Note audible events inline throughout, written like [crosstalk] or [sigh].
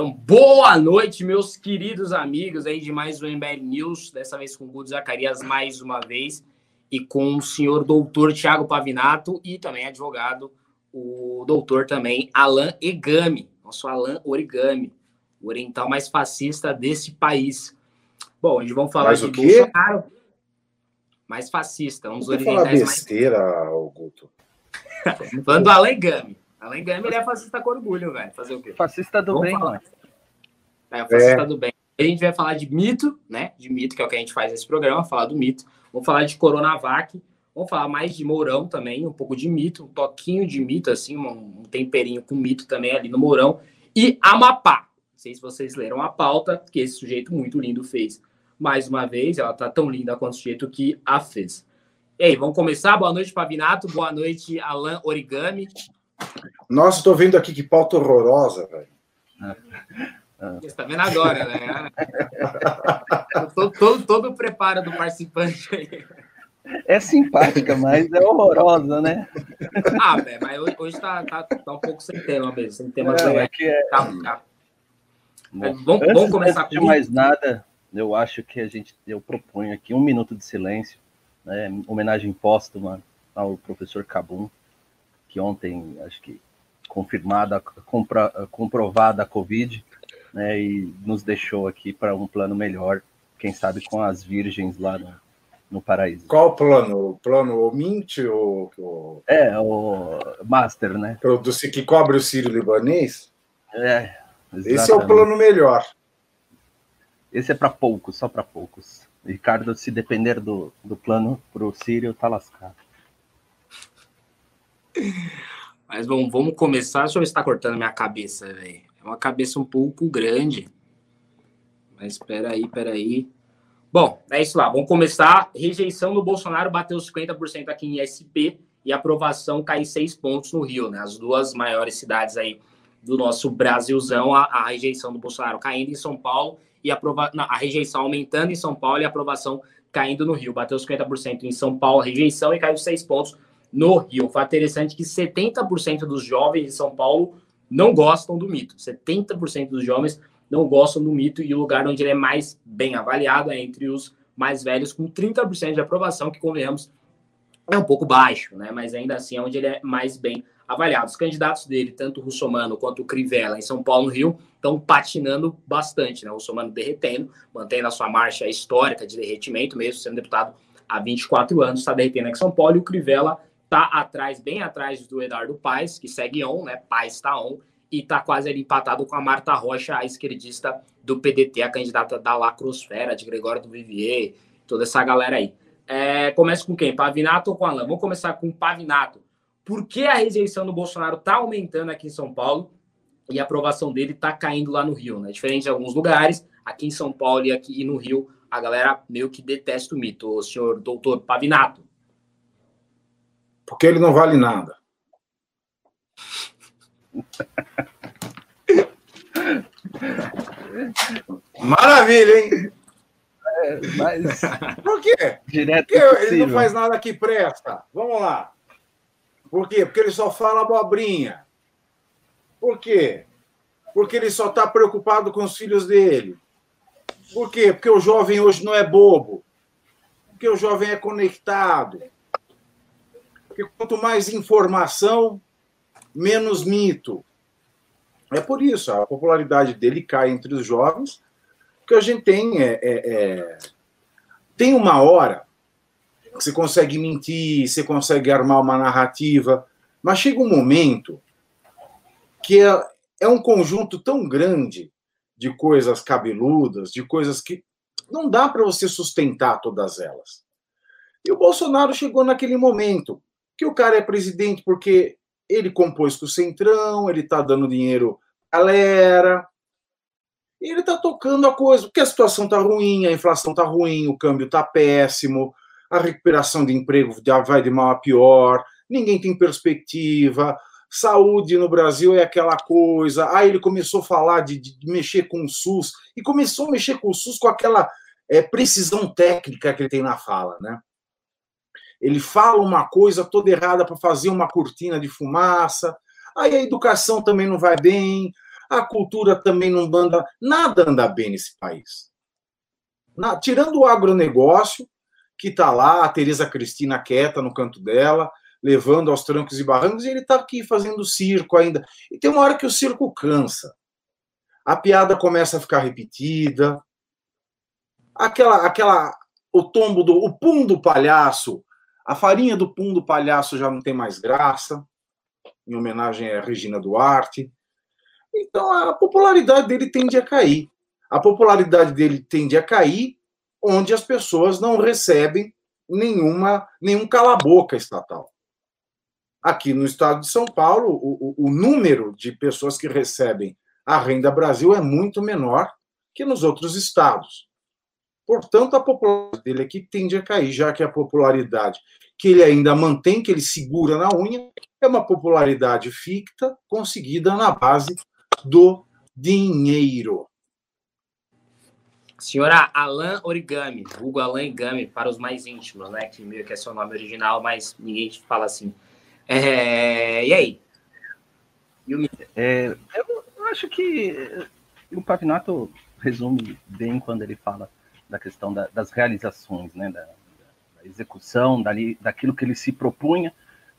Então, boa noite, meus queridos amigos aí de mais um MBL News, dessa vez com o Guto Zacarias mais uma vez, e com o senhor doutor Tiago Pavinato e também advogado, o doutor também Alan Egami, nosso Alan Origami, o oriental mais fascista desse país. Bom, a gente vai falar mais de o quê? Bolsonaro, mais fascista, um dos Não falar orientais mais... besteira, Guto. [laughs] Falando do Alan Egami. Alan Gami, ele é fascista com orgulho, velho. Fazer o quê? Fascista do Vamos bem, falar. mano. É, fascista É. do bem. A gente vai falar de mito, né? De mito, que é o que a gente faz nesse programa, falar do mito. Vamos falar de Coronavac. Vamos falar mais de Mourão também, um pouco de mito, um toquinho de mito, assim, um, um temperinho com mito também ali no Mourão. E Amapá. Não sei se vocês leram a pauta, que esse sujeito muito lindo fez. Mais uma vez, ela tá tão linda quanto o sujeito que a fez. E aí, vamos começar? Boa noite, Pavinato. Boa noite, Alan Origami. Nossa, tô vendo aqui que pauta horrorosa, velho. Você está vendo agora, né? todo, todo, todo o preparo do participante aí. É simpática, mas é horrorosa, né? Ah, velho, mas hoje, tá, tá, tá um pouco sem tema mesmo, sem tema Não, legais. é que é... Tá, tá. Bom, Vamos- vamos começar antes de com- mais nada, eu acho que a gente, eu proponho aqui um minuto de silêncio, né, homenagem póstuma ao professor Cabum, que ontem, acho que confirmada, compra- comprovada a Covid, né, e nos deixou aqui para um plano melhor, quem sabe com as virgens lá no, no paraíso. Qual o plano? O plano o Mint, o, o, É, o Master, né? o do que cobre o Sírio Libanês? É, Esse é o exatamente. plano melhor. Esse é para poucos, só para poucos. Ricardo, se depender do, do plano pro Sírio, tá lascado. Mas vamos, vamos começar. Deixa eu ver se tá cortando minha cabeça, velho. É uma cabeça um pouco grande. Mas espera aí, espera aí. Bom, é isso lá. Vamos começar. Rejeição do Bolsonaro bateu 50% aqui em SP e aprovação cai 6 pontos no Rio, né? As duas maiores cidades aí do nosso Brasilzão, a, a rejeição do Bolsonaro caindo em São Paulo e a, aprova... não, a rejeição aumentando em São Paulo e a aprovação caindo no Rio. Bateu 50% em São Paulo, rejeição, e caiu 6 pontos no Rio. Foi interessante que 70% dos jovens de São Paulo não gostam do mito. 70% dos jovens não gostam do mito e o lugar onde ele é mais bem avaliado é entre os mais velhos, com 30% de aprovação, que convenhamos é um pouco baixo, né? Mas ainda assim é onde ele é mais bem avaliado. Os candidatos dele, tanto o Russomano quanto o Crivella em São Paulo, no Rio, estão patinando bastante, né? O Russomano derretendo, mantendo a sua marcha histórica de derretimento, mesmo sendo deputado há 24 anos, está derretendo aqui em São Paulo, e o Crivella tá atrás, bem atrás do Eduardo Paes, que segue on, né? Paes está on, e tá quase ali empatado com a Marta Rocha, a esquerdista do PDT, a candidata da Lacrosfera, de Gregório do Vivier, toda essa galera aí. É, começa com quem? Pavinato ou com Alan? Vamos começar com Pavinato. Por que a rejeição do Bolsonaro tá aumentando aqui em São Paulo e a aprovação dele tá caindo lá no Rio, né? Diferente de alguns lugares, aqui em São Paulo e aqui e no Rio, a galera meio que detesta o mito. O senhor doutor Pavinato. Porque ele não vale nada. Maravilha, hein? Mas [laughs] Por quê? direto Porque ele possível. não faz nada que presta. Vamos lá. Por quê? Porque ele só fala abobrinha. Por quê? Porque ele só está preocupado com os filhos dele. Por quê? Porque o jovem hoje não é bobo. Porque o jovem é conectado. Porque quanto mais informação, menos mito. É por isso, a popularidade dele cai entre os jovens, porque a gente tem é, é, é, tem uma hora que você consegue mentir, você consegue armar uma narrativa, mas chega um momento que é, é um conjunto tão grande de coisas cabeludas, de coisas que não dá para você sustentar todas elas. E o Bolsonaro chegou naquele momento que o cara é presidente porque ele compôs com o Centrão, ele está dando dinheiro à galera, e ele está tocando a coisa, porque a situação está ruim, a inflação está ruim, o câmbio está péssimo, a recuperação de emprego já vai de mal a pior, ninguém tem perspectiva, saúde no Brasil é aquela coisa. Aí ele começou a falar de, de mexer com o SUS, e começou a mexer com o SUS com aquela é, precisão técnica que ele tem na fala, né? Ele fala uma coisa toda errada para fazer uma cortina de fumaça. Aí a educação também não vai bem. a cultura também não anda, nada anda bem nesse país. Na, tirando o agronegócio, que está lá, a Tereza Cristina quieta no canto dela, levando aos trancos e barrancos, e ele está aqui fazendo circo ainda. E tem uma hora que o circo cansa. A piada começa a ficar repetida. Aquela, aquela, o tombo do, o pum do palhaço, a farinha do pum do palhaço já não tem mais graça, em homenagem a Regina Duarte. Então a popularidade dele tende a cair. A popularidade dele tende a cair onde as pessoas não recebem nenhuma nenhum cala-boca estatal. Aqui no estado de São Paulo, o, o, o número de pessoas que recebem a renda Brasil é muito menor que nos outros estados. Portanto, a popularidade dele aqui tende a cair, já que a popularidade que ele ainda mantém, que ele segura na unha, é uma popularidade ficta conseguida na base do dinheiro. Senhora Alan Origami, Hugo Alan Origami, para os mais íntimos, né? Que meio que é seu nome original, mas ninguém fala assim. É... E aí? E o... é, eu acho que o Pavinato resume bem quando ele fala da questão da, das realizações, né? Da, da execução, dali, daquilo que ele se propunha,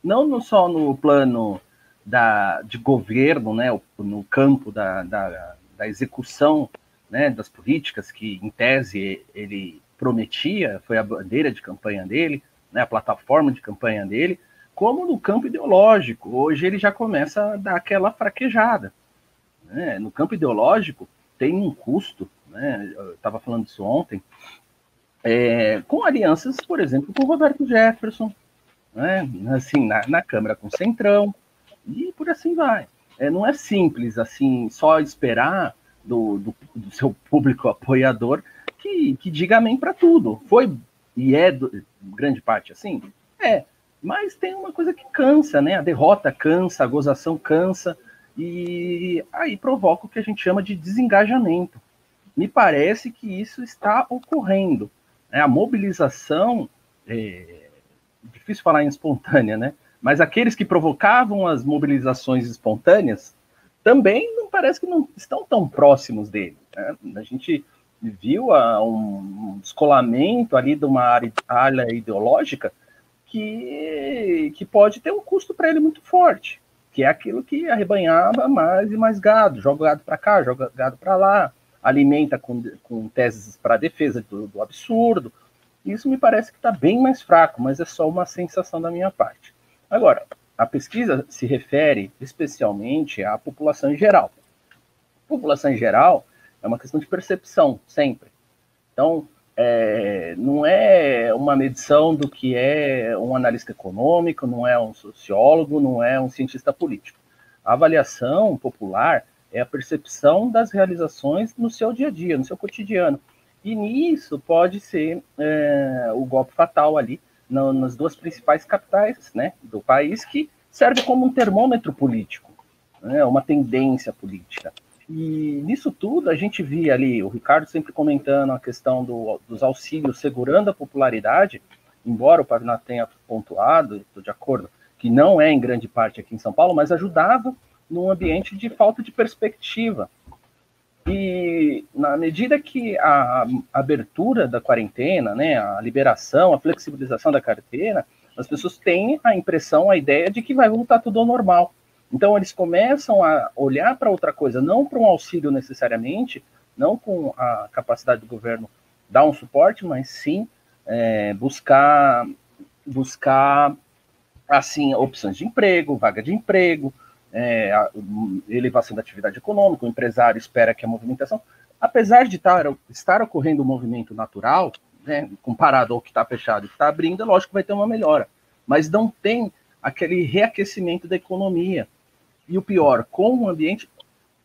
não só no plano da, de governo, né, no campo da, da, da execução né, das políticas que, em tese, ele prometia, foi a bandeira de campanha dele, né, a plataforma de campanha dele, como no campo ideológico. Hoje ele já começa a dar aquela fraquejada. Né? No campo ideológico, tem um custo, né, eu estava falando isso ontem, é, com alianças, por exemplo, com Roberto Jefferson, né, assim, na, na Câmara com Centrão, e por assim vai. É, não é simples assim só esperar do, do, do seu público apoiador que, que diga amém para tudo. Foi e é do, grande parte assim? É, mas tem uma coisa que cansa, né? A derrota cansa, a gozação cansa, e aí provoca o que a gente chama de desengajamento. Me parece que isso está ocorrendo. Né? A mobilização, é, difícil falar em espontânea, né? Mas aqueles que provocavam as mobilizações espontâneas também não parece que não estão tão próximos dele. Né? A gente viu a, um descolamento ali de uma área, área ideológica que, que pode ter um custo para ele muito forte, que é aquilo que arrebanhava mais e mais gado, joga gado para cá, joga gado para lá, alimenta com, com teses para defesa do, do absurdo. Isso me parece que está bem mais fraco, mas é só uma sensação da minha parte. Agora, a pesquisa se refere especialmente à população em geral. População em geral é uma questão de percepção, sempre. Então, é, não é uma medição do que é um analista econômico, não é um sociólogo, não é um cientista político. A avaliação popular é a percepção das realizações no seu dia a dia, no seu cotidiano. E nisso pode ser é, o golpe fatal ali no, nas duas principais capitais né, do país, que serve como um termômetro político, né, uma tendência política. E nisso tudo a gente via ali, o Ricardo sempre comentando a questão do, dos auxílios segurando a popularidade, embora o Pavinato tenha pontuado, estou de acordo, que não é em grande parte aqui em São Paulo, mas ajudava num ambiente de falta de perspectiva. E na medida que a abertura da quarentena, né, a liberação, a flexibilização da carteira, as pessoas têm a impressão, a ideia de que vai voltar tudo ao normal. Então eles começam a olhar para outra coisa, não para um auxílio necessariamente, não com a capacidade do governo dar um suporte, mas sim é, buscar buscar assim opções de emprego, vaga de emprego, é, elevação da atividade econômica, o empresário espera que a movimentação, apesar de estar, estar ocorrendo um movimento natural, né, comparado ao que está fechado e que está abrindo, é lógico que vai ter uma melhora, mas não tem aquele reaquecimento da economia. E o pior, com um ambiente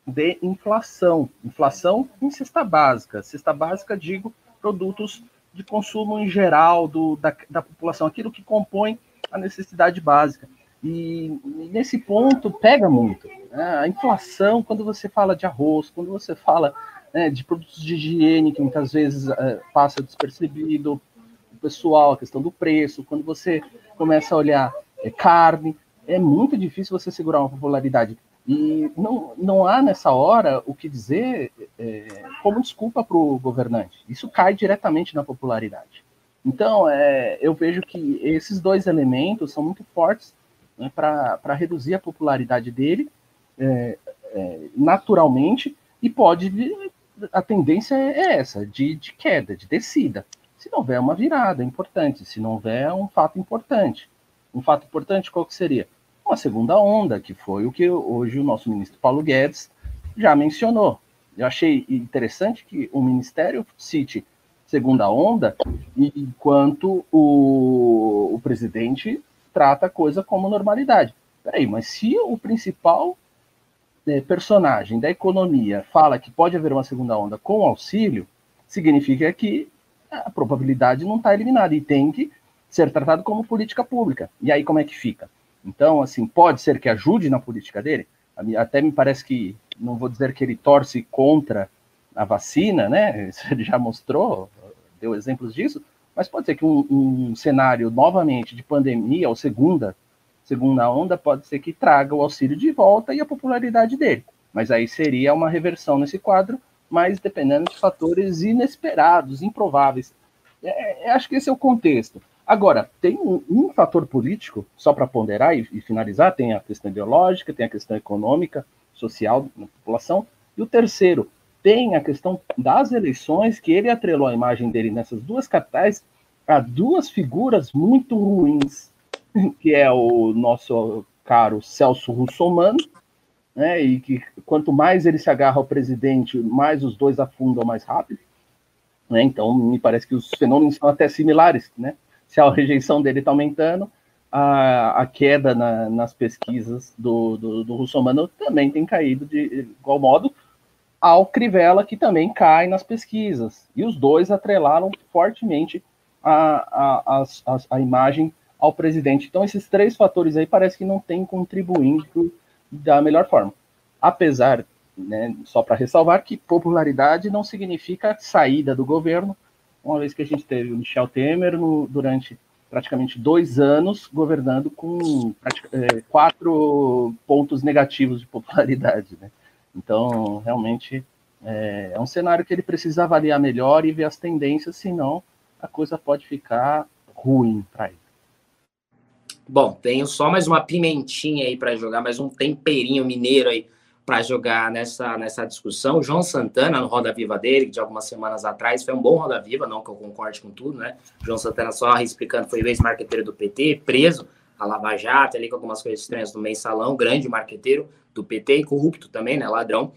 de inflação, inflação em cesta básica, cesta básica, digo, produtos de consumo em geral do, da, da população, aquilo que compõe a necessidade básica. E nesse ponto pega muito. Né? A inflação, quando você fala de arroz, quando você fala né, de produtos de higiene, que muitas vezes é, passa despercebido, o pessoal, a questão do preço, quando você começa a olhar é, carne, é muito difícil você segurar uma popularidade E não, não há nessa hora o que dizer é, como desculpa para o governante. Isso cai diretamente na popularidade. Então, é, eu vejo que esses dois elementos são muito fortes né, para reduzir a popularidade dele é, é, naturalmente e pode a tendência é essa, de, de queda, de descida. Se não houver uma virada é importante, se não houver um fato importante. Um fato importante qual que seria? Uma segunda onda, que foi o que hoje o nosso ministro Paulo Guedes já mencionou. Eu achei interessante que o ministério cite segunda onda, enquanto o, o presidente trata a coisa como normalidade. Peraí, mas se o principal é, personagem da economia fala que pode haver uma segunda onda com auxílio, significa que a probabilidade não está eliminada e tem que ser tratado como política pública. E aí como é que fica? Então, assim, pode ser que ajude na política dele. Até me parece que, não vou dizer que ele torce contra a vacina, né? [laughs] Ele já mostrou, deu exemplos disso, mas pode ser que um, cenário novamente de pandemia ou segunda segunda onda pode ser que traga o auxílio de volta e a popularidade dele. Mas aí seria uma reversão nesse quadro, mas dependendo de fatores inesperados, improváveis. É, é, acho que esse é o contexto. Agora, tem um, um fator político, só para ponderar e, e, finalizar, tem a questão ideológica, tem a questão econômica, social da população, e o terceiro, tem a questão das eleições, que ele atrelou a imagem dele nessas duas capitais a duas figuras muito ruins [laughs] que é o nosso caro Celso Russomano, né, e que quanto mais ele se agarra ao presidente, mais os dois afundam mais rápido. Né, então, me parece que os fenômenos são até similares. Né? Se a rejeição dele está aumentando, a, a queda na, nas pesquisas do, do, do Russomano também tem caído de igual modo ao Crivella, que também cai nas pesquisas. E os dois atrelaram fortemente a, a, a, a imagem ao presidente. Então, esses três fatores aí parece que não têm contribuído da melhor forma. Apesar, né, só para ressalvar, que popularidade não significa saída do governo, uma vez que a gente teve o Michel Temer no, durante praticamente dois anos governando com é, quatro pontos negativos de popularidade. Né? Então, realmente, é, é um cenário que ele precisa avaliar melhor e ver as tendências, senão a coisa pode ficar ruim para ele. Bom, tenho só mais uma pimentinha aí para jogar, mais um temperinho mineiro aí para jogar nessa, nessa discussão. João Santana, no Roda Viva dele, de algumas semanas atrás, foi um bom Roda Viva, não que eu concorde com tudo, né? João Santana, só explicando, foi ex-marqueteiro do PT, preso, a Lava Jato, ali com algumas coisas estranhas no mensalão, grande marqueteiro do PT corrupto também, né? Ladrão.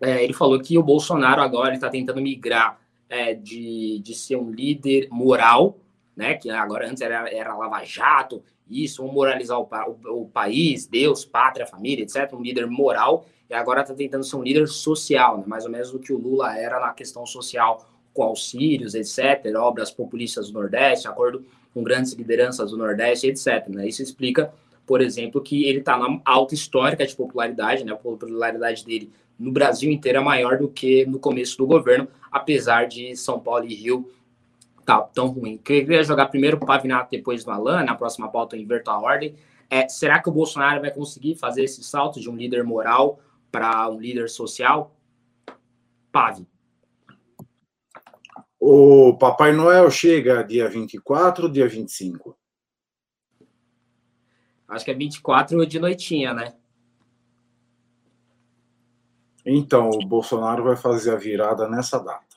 É, ele falou que o Bolsonaro agora está tentando migrar é, de, de ser um líder moral, né? Que agora antes era, era Lava Jato, isso, vamos moralizar o, o, o, país, Deus, pátria, família, etc. Um líder moral, e agora está tentando ser um líder social, né? mais ou menos o que o Lula era na questão social, com auxílios, etc., obras populistas do Nordeste, acordo com grandes lideranças do Nordeste, etc. Né? Isso explica, por exemplo, que ele está na alta histórica de popularidade, né? a popularidade dele no Brasil inteiro é maior do que no começo do governo, apesar de São Paulo e Rio tá tão ruim. Queria jogar primeiro o Pavinato, depois no Alan, na próxima pauta eu inverto a ordem. É, será que o Bolsonaro vai conseguir fazer esse salto de um líder moral para um líder social? Pave. O Papai Noel chega dia 24 ou dia 25? Acho que é 24 de noitinha, né? Então, o Bolsonaro vai fazer a virada nessa data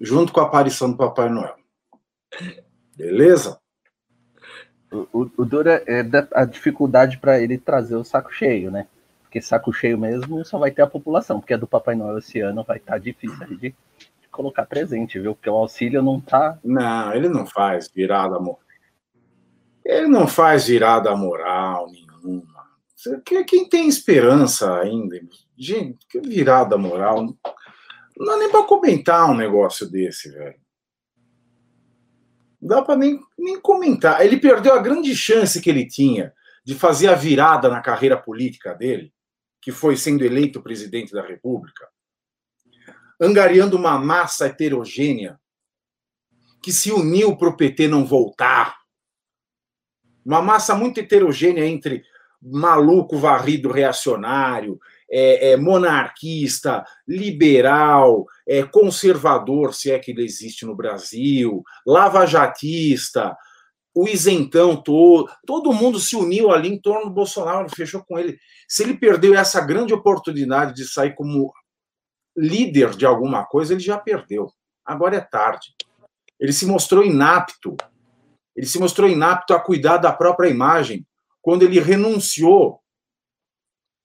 junto com a aparição do Papai Noel. Beleza? O, o, o Dura é a dificuldade para ele trazer o saco cheio, né? Porque saco cheio mesmo só vai ter a população, porque a do Papai Noel esse ano vai estar tá difícil de, de, colocar presente, viu? Porque o auxílio não tá. Não, ele não faz virada moral. Ele não faz virada moral nenhuma. Quem tem esperança ainda? Gente, que virada moral. Não dá nem para comentar um negócio desse, velho. Não dá para nem, nem comentar. Ele perdeu a grande chance que ele tinha de fazer a virada na carreira política dele, que foi sendo eleito presidente da República, angariando uma massa heterogênea que se uniu para o PT não voltar. Uma massa muito heterogênea entre maluco varrido reacionário, é, é, monarquista, liberal, é, conservador, se é que ele existe no Brasil, lavajatista, o isentão todo, todo mundo se uniu ali em torno do Bolsonaro, fechou com ele. Se ele perdeu essa grande oportunidade de sair como líder de alguma coisa, ele já perdeu. Agora é tarde. Ele se mostrou inapto. Ele se mostrou inapto a cuidar da própria imagem quando ele renunciou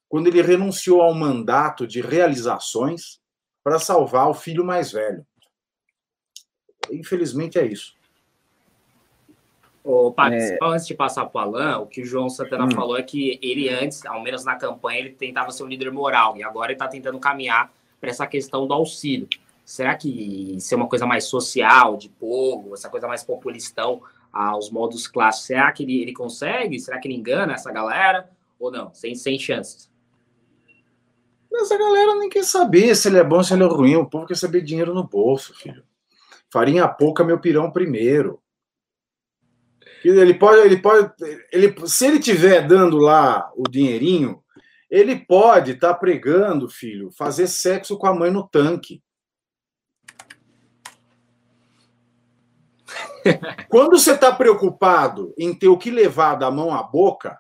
quando ele renunciou ao mandato de realizações para salvar o filho mais velho. Infelizmente é isso. Ô, Pax, é... antes de passar para o Alain, o que o João Santana hum. falou é que ele antes, ao menos na campanha, ele tentava ser um líder moral e agora ele está tentando caminhar para essa questão do auxílio. Será que ser uma coisa mais social, de povo, essa coisa mais populistão aos modos clássicos, será que ele, ele consegue? Será que ele engana essa galera? Ou não? Sem, sem chances. Essa galera nem quer saber se ele é bom, se ele é ruim. O povo quer saber dinheiro no bolso, filho. Farinha pouca, meu pirão primeiro. Ele pode, ele pode, ele, se ele tiver dando lá o dinheirinho, ele pode estar tá pregando, filho, fazer sexo com a mãe no tanque. Quando você está preocupado em ter o que levar da mão à boca,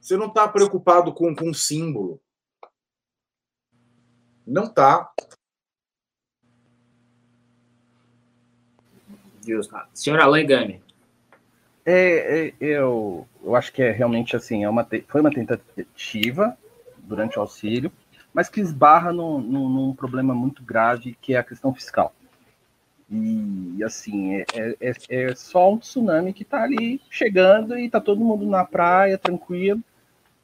você não está preocupado com, com um símbolo. Não está. Justo. Senhor Alain Gami. É, é, eu, eu acho que é realmente assim, é uma, foi uma tentativa durante o auxílio, mas que esbarra num, num, num problema muito grave, que é a questão fiscal. E assim, é, é, é, é só um tsunami que está ali chegando e está todo mundo na praia, tranquilo,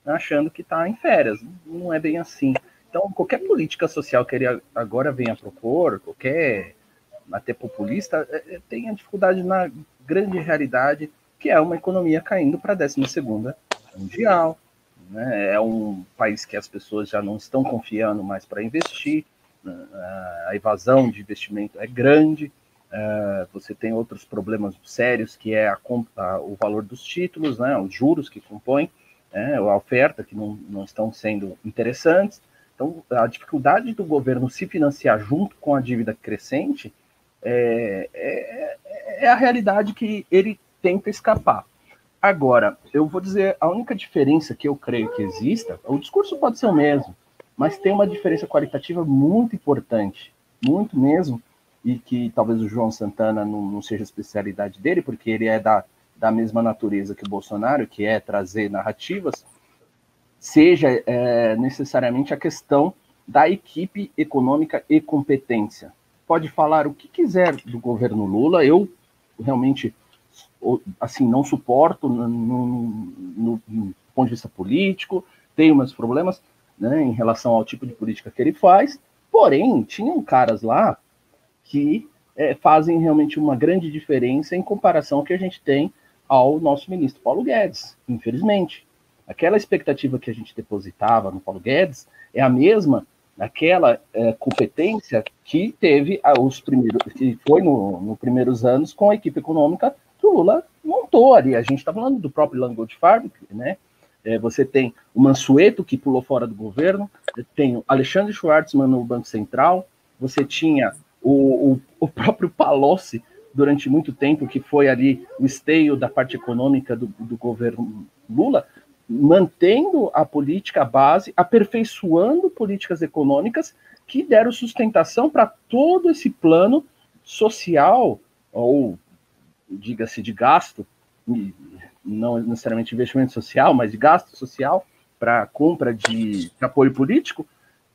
achando que está em férias. Não é bem assim. Então, qualquer política social que ele agora venha propor, qualquer até populista, é, é, tem a dificuldade na grande realidade, que é uma economia caindo para a 12 mundial. Né? É um país que as pessoas já não estão confiando mais para investir, né? a evasão de investimento é grande, é, você tem outros problemas sérios, que é a, a, o valor dos títulos, né? os juros que compõem, né? a oferta, que não, não estão sendo interessantes. Então, a dificuldade do governo se financiar junto com a dívida crescente é, é, é, a realidade que ele tenta escapar. Agora, eu vou dizer, a única diferença que eu creio que exista, o discurso pode ser o mesmo, mas tem uma diferença qualitativa muito importante, muito mesmo, e que talvez o João Santana não, não seja a especialidade dele, porque ele é da, da mesma natureza que o Bolsonaro, que é trazer narrativas, seja é, necessariamente a questão da equipe econômica e competência. Pode falar o que quiser do governo Lula, eu realmente assim não suporto no, no, no ponto de vista político, tenho meus problemas né, em relação ao tipo de política que ele faz, porém, tinham caras lá que é, fazem realmente uma grande diferença em comparação ao que a gente tem ao nosso ministro Paulo Guedes, infelizmente. Aquela expectativa que a gente depositava no Paulo Guedes é a mesma daquela é, competência que teve os primeiros, que foi nos no primeiros anos com a equipe econômica que o Lula montou ali. A gente está falando do próprio Langold Farm, né? É, você tem o Mansueto, que pulou fora do governo, tem o Alexandre Schwartzman no Banco Central, você tinha o, o, próprio Palocci durante muito tempo, que foi ali o esteio da parte econômica do, do governo Lula, mantendo a política base, aperfeiçoando políticas econômicas que deram sustentação para todo esse plano social, ou diga-se de gasto, não necessariamente investimento social, mas de gasto social para compra de, apoio político,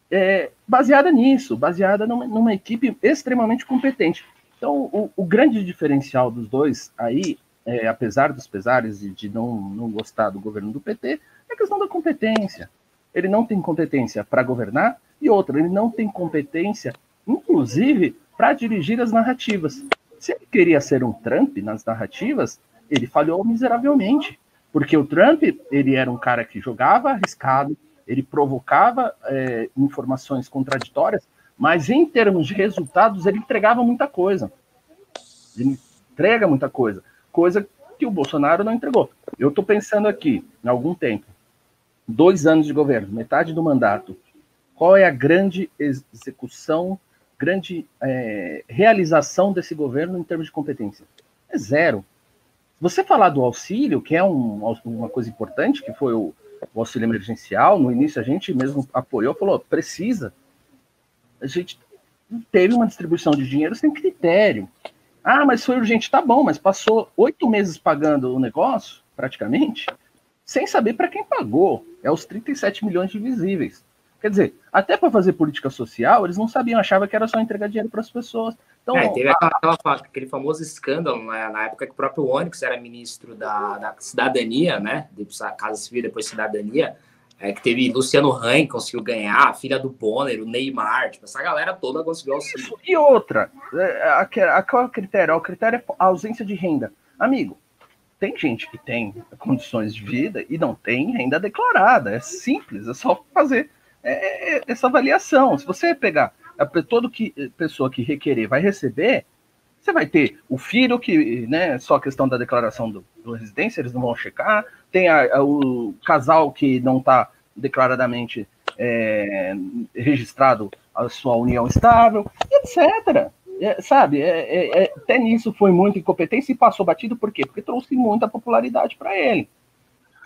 é, baseada nisso, baseada numa, numa, equipe extremamente competente. Então, o, o grande diferencial dos dois aí é, apesar dos pesares de, de não, não gostar do governo do PT, é a questão da competência. Ele não tem competência para governar e outra, ele não tem competência, inclusive, para dirigir as narrativas. Se ele queria ser um Trump nas narrativas, ele falhou miseravelmente, porque o Trump ele era um cara que jogava arriscado, ele provocava é, informações contraditórias, mas em termos de resultados ele entregava muita coisa. Ele entrega muita coisa coisa que o Bolsonaro não entregou. Eu estou pensando aqui, em algum tempo, dois anos de governo, metade do mandato, qual é a grande execução, grande é, realização desse governo em termos de competência? É zero. Você falar do auxílio, que é um, uma coisa importante, que foi o, o, auxílio emergencial, no início a gente mesmo apoiou, falou, precisa. A gente teve uma distribuição de dinheiro sem critério. Ah, mas foi urgente, tá bom, mas passou oito meses pagando o negócio, praticamente, sem saber para quem pagou. É os 37 milhões de visíveis. Quer dizer, até para fazer política social, eles não sabiam, achavam que era só entregar dinheiro para as pessoas. Então, é, teve aquela, aquele famoso escândalo né, na época que o próprio Onyx era ministro da, da cidadania, né? De Casa Civil, depois cidadania, é, que teve Luciano Ran conseguiu ganhar, a filha do Bonner, o Neymar, tipo, essa galera toda conseguiu auxílio. Isso. E outra, é, a, a, qual é o critério? O critério é a ausência de renda. Amigo, tem gente que tem condições de vida e não tem renda declarada. É simples, é só fazer é, é, é, essa avaliação. Se você pegar a, todo que pessoa que requerer vai receber, você vai ter o filho que, né, só a questão da declaração do, do residência, eles não vão checar, tem a, a, o casal que não está declaradamente é, registrado a sua união estável, etc. É, sabe, é, é, é, até nisso foi muita incompetência e passou batido, por quê? Porque trouxe muita popularidade para ele.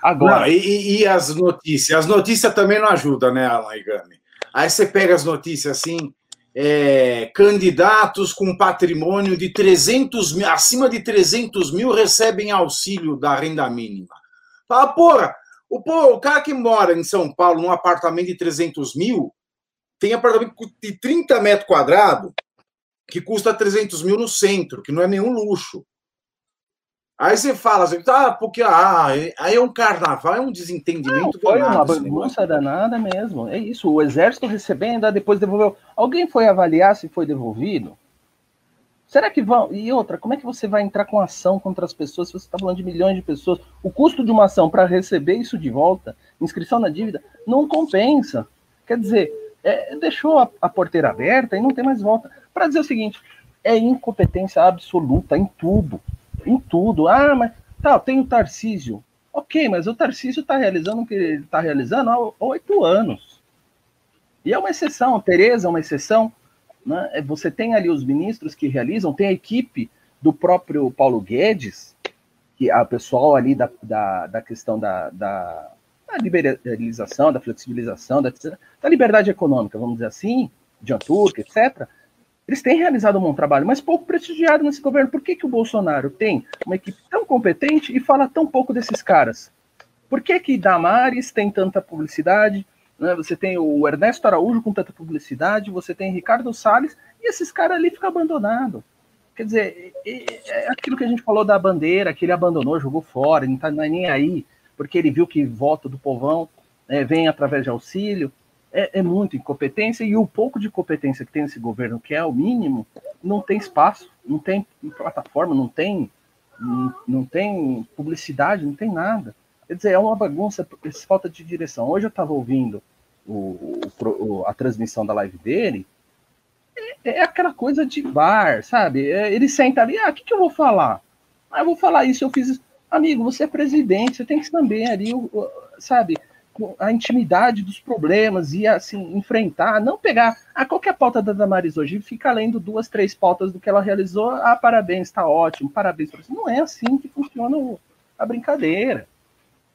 Agora. Não, e, e, as notícias? As notícias também não ajudam, né, Alan Igami? Aí você pega as notícias assim, é, candidatos com patrimônio de 300 mil, acima de 300 mil recebem auxílio da renda mínima. Fala, porra, o, porra, o cara que mora em São Paulo num apartamento de 300 mil, tem apartamento de 30 metros quadrados que custa 300 mil no centro, que não é nenhum luxo. Aí você fala assim, tá, porque ah, aí é um carnaval, é um desentendimento. Não, foi uma bagunça danada mesmo. É isso. O exército recebendo, depois devolveu. Alguém foi avaliar se foi devolvido? Será que vão? E outra, como é que você vai entrar com ação contra as pessoas se você está falando de milhões de pessoas? O custo de uma ação para receber isso de volta, inscrição na dívida, não compensa. Quer dizer, é, deixou a, a porteira aberta e não tem mais volta. Para dizer o seguinte, é incompetência absoluta em tudo em tudo. Ah, mas tá, tem o Tarcísio. Ok, mas o Tarcísio está realizando o que ele está realizando há oito anos. E é uma exceção, Tereza é uma exceção. Né? É, você tem ali os ministros que realizam, tem a equipe do próprio Paulo Guedes, que a pessoal ali da, da, da questão da, da, da, liberalização, da flexibilização, da, da liberdade econômica, vamos dizer assim, de Anturca, etc., eles têm realizado um bom trabalho, mas pouco prestigiado nesse governo. Por que, que o Bolsonaro tem uma equipe tão competente e fala tão pouco desses caras? Por que, que Damares tem tanta publicidade? Né? Você tem o Ernesto Araújo com tanta publicidade, você tem Ricardo Salles, e esses caras ali ficam abandonados. Quer dizer, é aquilo que a gente falou da bandeira, que ele abandonou, jogou fora, não está nem aí, porque ele viu que voto do povão né, vem através de auxílio é, é muita incompetência e o pouco de competência que tem esse governo, que é o mínimo, não tem espaço, não tem plataforma, não tem, não, não tem publicidade, não tem nada. Quer dizer, é uma bagunça, falta de direção. Hoje eu estava ouvindo o, o, a transmissão da live dele, é, é, aquela coisa de bar, sabe? É, ele senta ali, ah, o que, que eu vou falar? Ah, eu vou falar isso, eu fiz Amigo, você é presidente, você tem que saber ali, sabe? A intimidade dos problemas e assim enfrentar, não pegar a ah, qualquer pauta da Damaris hoje e ficar lendo duas, três pautas do que ela realizou, ah, parabéns, está ótimo, parabéns para você. Não é assim que funciona a brincadeira.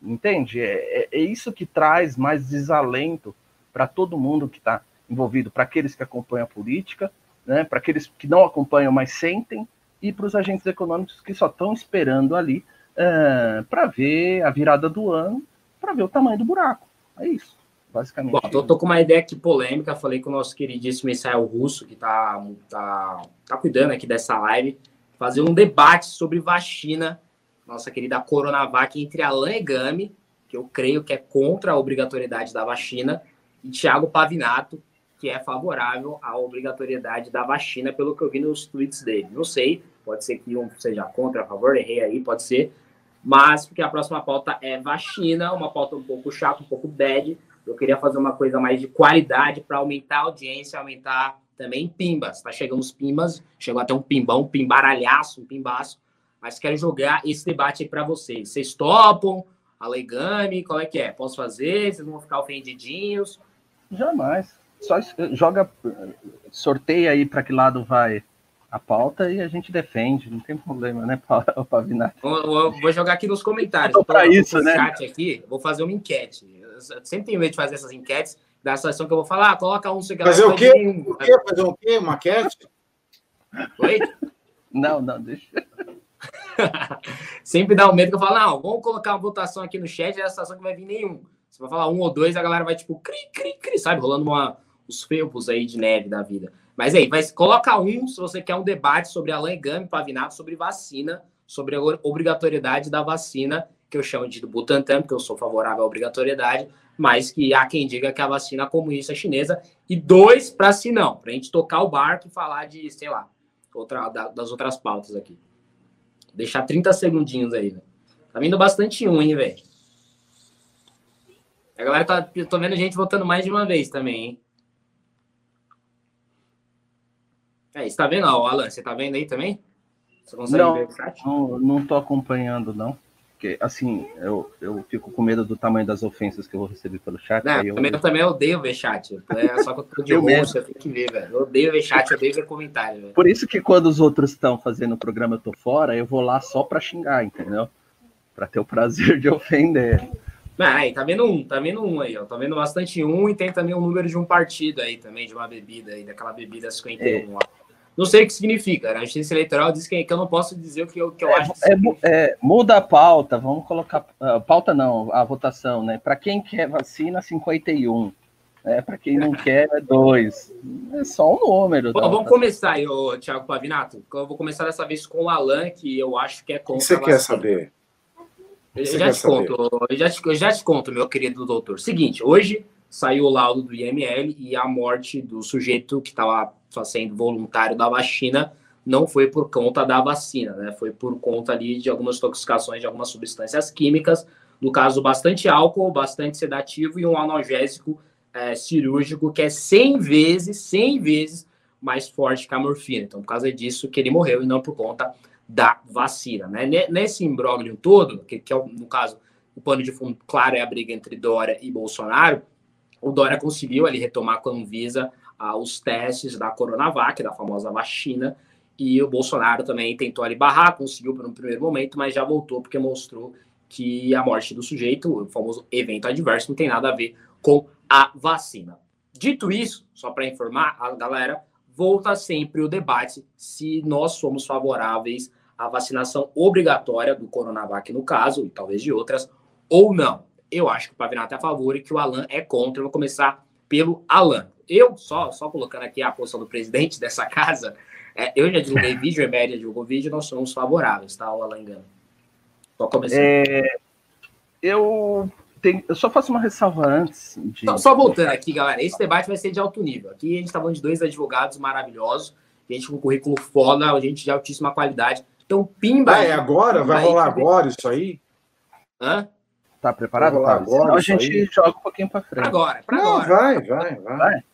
Entende? É, é, é isso que traz mais desalento para todo mundo que está envolvido, para aqueles que acompanham a política, né, para aqueles que não acompanham, mas sentem, e para os agentes econômicos que só estão esperando ali uh, para ver a virada do ano para ver o tamanho do buraco. É isso, basicamente. Bom, tô, tô, com uma ideia aqui polêmica. Falei com o nosso queridíssimo Israel Russo, que tá, tá, tá cuidando aqui dessa live, fazer um debate sobre vacina, nossa querida Coronavac, entre Alain Egami, que eu creio que é contra a obrigatoriedade da vacina, e Thiago Pavinato, que é favorável à obrigatoriedade da vacina, pelo que eu vi nos tweets dele. Não sei, pode ser que um seja contra, a favor, errei aí, pode ser, mas porque a próxima pauta é vacina, uma pauta um pouco chata, um pouco bad. Eu queria fazer uma coisa mais de qualidade para aumentar a audiência, aumentar também pimbas. Tá chegando os pimbas, chegou até um pimbão, um pimbaralhaço, um pimbaço. Mas quero jogar esse debate para vocês. Vocês topam? a Legame? Qual é que é? Posso fazer? Vocês vão ficar ofendidinhos? Jamais. Só joga, sorteia aí para que lado vai a pauta e a gente defende, não tem problema, né, [laughs] Pavinato? Vou, vou jogar aqui nos comentários. Para isso, né? Chat aqui, vou fazer uma enquete. Eu sempre tenho medo de fazer essas enquetes da situação que eu vou falar. Ah, coloca um Fazer o quê? Um... o quê? Fazer o quê? Uma enquete? Oi? Não, não, deixa. [laughs] sempre dá um medo que eu falo, não, vamos colocar uma votação aqui no chat, é a situação que vai vir nenhum. Você vai falar um ou dois, a galera vai tipo, cri, cri, cri, sabe? Rolando uma, os felpos aí de neve da vida. Mas aí, vai, coloca um se você quer um debate sobre Alain Gami Pavinato, sobre vacina, sobre a obrigatoriedade da vacina, que eu chamo de Butantan, porque eu sou favorável à obrigatoriedade, mas que há quem diga que a vacina comunista é chinesa, e dois para si não, para a gente tocar o barco e falar de, sei lá, outra, das outras pautas aqui. Deixar 30 segundinhos aí, né? Tá vindo bastante um, hein, velho? A galera tá. Tô vendo gente votando mais de uma vez também, hein? É, você tá vendo, ó, Alan? Você tá vendo aí também? Você consegue não, ver o chat? Não, não tô acompanhando, não. Porque, assim, eu, eu fico com medo do tamanho das ofensas que eu vou receber pelo chat. Não, eu... Também, eu também odeio ver chat. É só que eu tô de rosto, eu tenho que ver, velho. Eu odeio ver chat, eu odeio ver comentário, velho. Por isso que quando os outros estão fazendo o programa eu tô fora, eu vou lá só pra xingar, entendeu? Pra ter o prazer de ofender. Ah, aí, tá vendo um, tá vendo um aí, ó. Tá vendo bastante um e tem também o um número de um partido aí também, de uma bebida aí, daquela bebida 51 é. ó. Não sei o que significa. Né? A justiça eleitoral diz que, que eu não posso dizer o que eu, que eu é, acho. É, é, muda a pauta, vamos colocar. Uh, pauta não, a votação, né? Para quem quer vacina, 51. É, Para quem não quer, é 2. É só um número. Bom, vamos começar aí, ô, Thiago Pavinato. Eu vou começar dessa vez com o Alan, que eu acho que é contra. O que você quer saber? Eu já te saber? conto, eu já te, eu já te conto, meu querido doutor. Seguinte, hoje saiu o laudo do IML e a morte do sujeito que estava sendo voluntário da vacina não foi por conta da vacina, né? Foi por conta ali de algumas intoxicações de algumas substâncias químicas, no caso bastante álcool, bastante sedativo e um analgésico é, cirúrgico que é 100 vezes, 100 vezes mais forte que a morfina. Então, por causa disso que ele morreu e não por conta da vacina, né? Nesse imbróglio todo, que, que é no caso o pano de fundo claro é a briga entre Dória e Bolsonaro, o Dória conseguiu ali retomar com a Anvisa ah, os testes da Coronavac, da famosa vacina, e o Bolsonaro também tentou ali barrar, conseguiu por um primeiro momento, mas já voltou porque mostrou que a morte do sujeito, o famoso evento adverso, não tem nada a ver com a vacina. Dito isso, só para informar a galera, volta sempre o debate se nós somos favoráveis à vacinação obrigatória do Coronavac, no caso, e talvez de outras, ou não. Eu acho que o Pavinato é a favor e que o Alan é contra. Eu vou começar pelo Alan. Eu, só, só colocando aqui a posição do presidente dessa [laughs] casa, é, eu já divulguei [laughs] vídeo, a média divulgou vídeo, nós somos favoráveis, tá, o Alan Engano. Só começando. É, eu, tenho, eu só faço uma ressalva antes. De... Só, só, voltando aqui, galera, esse debate vai ser de alto nível. Aqui a gente está falando de dois advogados maravilhosos, gente com currículo foda, gente de altíssima qualidade. Então, pimba. Ah, é agora? Vai rolar agora isso aí? Hã? Tá preparado? Tá. Agora, Senão a gente aí. joga um pouquinho para frente. Agora, para agora. Vai, vai, vai. vai.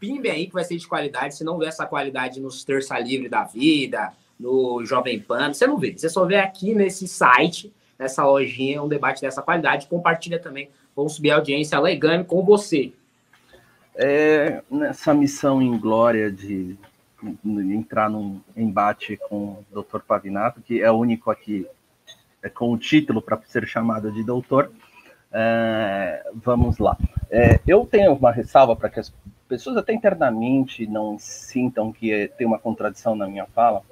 Pimbe aí que vai ser de qualidade. Se não vê essa qualidade nos Terça Livre da Vida, no Jovem Pan, você não vê. Você só vê aqui nesse site, nessa lojinha, um debate dessa qualidade. Compartilha também. Vamos subir a audiência Legame com você. É, nessa missão em glória de entrar num embate com o Dr. Pavinato, que é o único aqui com o título para ser chamado de doutor. É, vamos lá. É, eu tenho uma ressalva para que as pessoas até internamente não sintam que tem uma contradição na minha fala.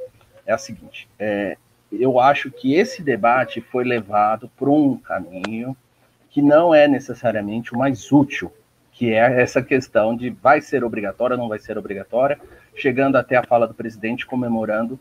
É a seguinte: é, eu acho que esse debate foi levado por um caminho que não é necessariamente o mais útil, que é essa questão de vai ser obrigatória ou não vai ser obrigatória, chegando até a fala do presidente comemorando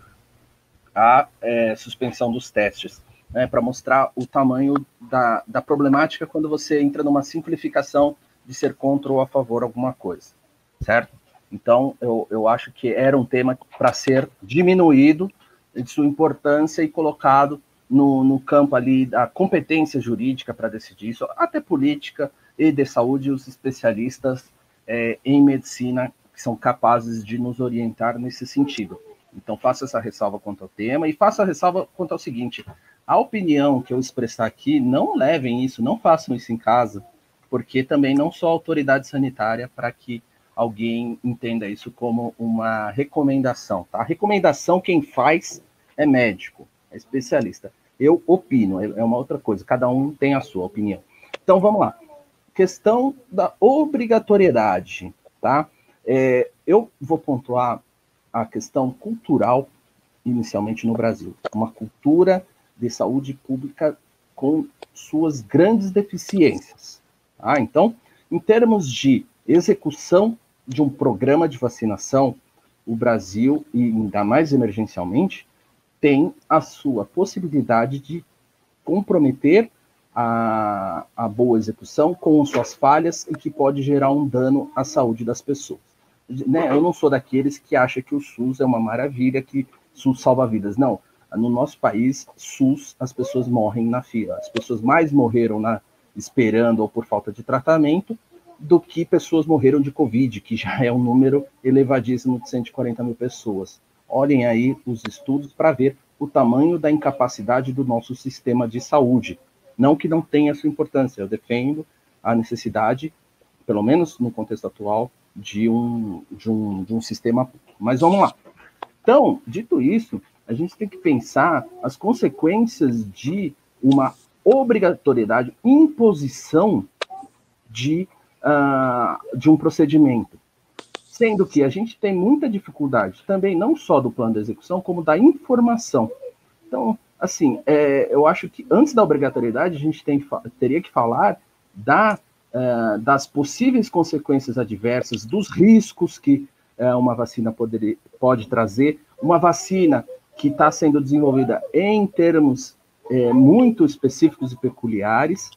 a é, suspensão dos testes né, para mostrar o tamanho da, da problemática quando você entra numa simplificação de ser contra ou a favor alguma coisa, certo? Então, eu, eu acho que era um tema para ser diminuído de sua importância e colocado no, no campo ali da competência jurídica para decidir isso, até política e de saúde, os especialistas é, em medicina que são capazes de nos orientar nesse sentido. Então, faça essa ressalva quanto ao tema e faça a ressalva quanto ao seguinte: a opinião que eu expressar aqui, não levem isso, não façam isso em casa, porque também não sou autoridade sanitária para que alguém entenda isso como uma recomendação, tá? A recomendação quem faz é médico, é especialista. Eu opino, é, é uma outra coisa, cada um tem a sua opinião. Então vamos lá. Questão da obrigatoriedade, tá? É, eu vou pontuar a questão cultural inicialmente no Brasil, uma cultura de saúde pública com suas grandes deficiências. Tá? Então, em termos de execução de um programa de vacinação, o Brasil, e ainda mais emergencialmente, tem a sua possibilidade de comprometer a, a boa execução com suas falhas e que pode gerar um dano à saúde das pessoas. Né? Eu não sou daqueles que acham que o SUS é uma maravilha, que SUS salva vidas. Não. No nosso país, SUS, as pessoas morrem na fila. As pessoas mais morreram na, esperando ou por falta de tratamento do que pessoas morreram de Covid, que já é um número elevadíssimo de 140 mil pessoas. Olhem aí os estudos para ver o tamanho da incapacidade do nosso sistema de saúde. Não que não tenha sua importância, eu defendo a necessidade, pelo menos no contexto atual, de um, de um, de um sistema. Mas vamos lá. Então, dito isso, a gente tem que pensar as consequências de uma obrigatoriedade, imposição de, uh, de um procedimento. Sendo que a gente tem muita dificuldade também, não só do plano de execução, como da informação. Então, assim, é, eu acho que antes da obrigatoriedade, a gente tem, teria que falar da, uh, das possíveis consequências adversas, dos riscos que uh, uma vacina poderia, pode trazer. Uma vacina que está sendo desenvolvida em termos é, muito específicos e peculiares,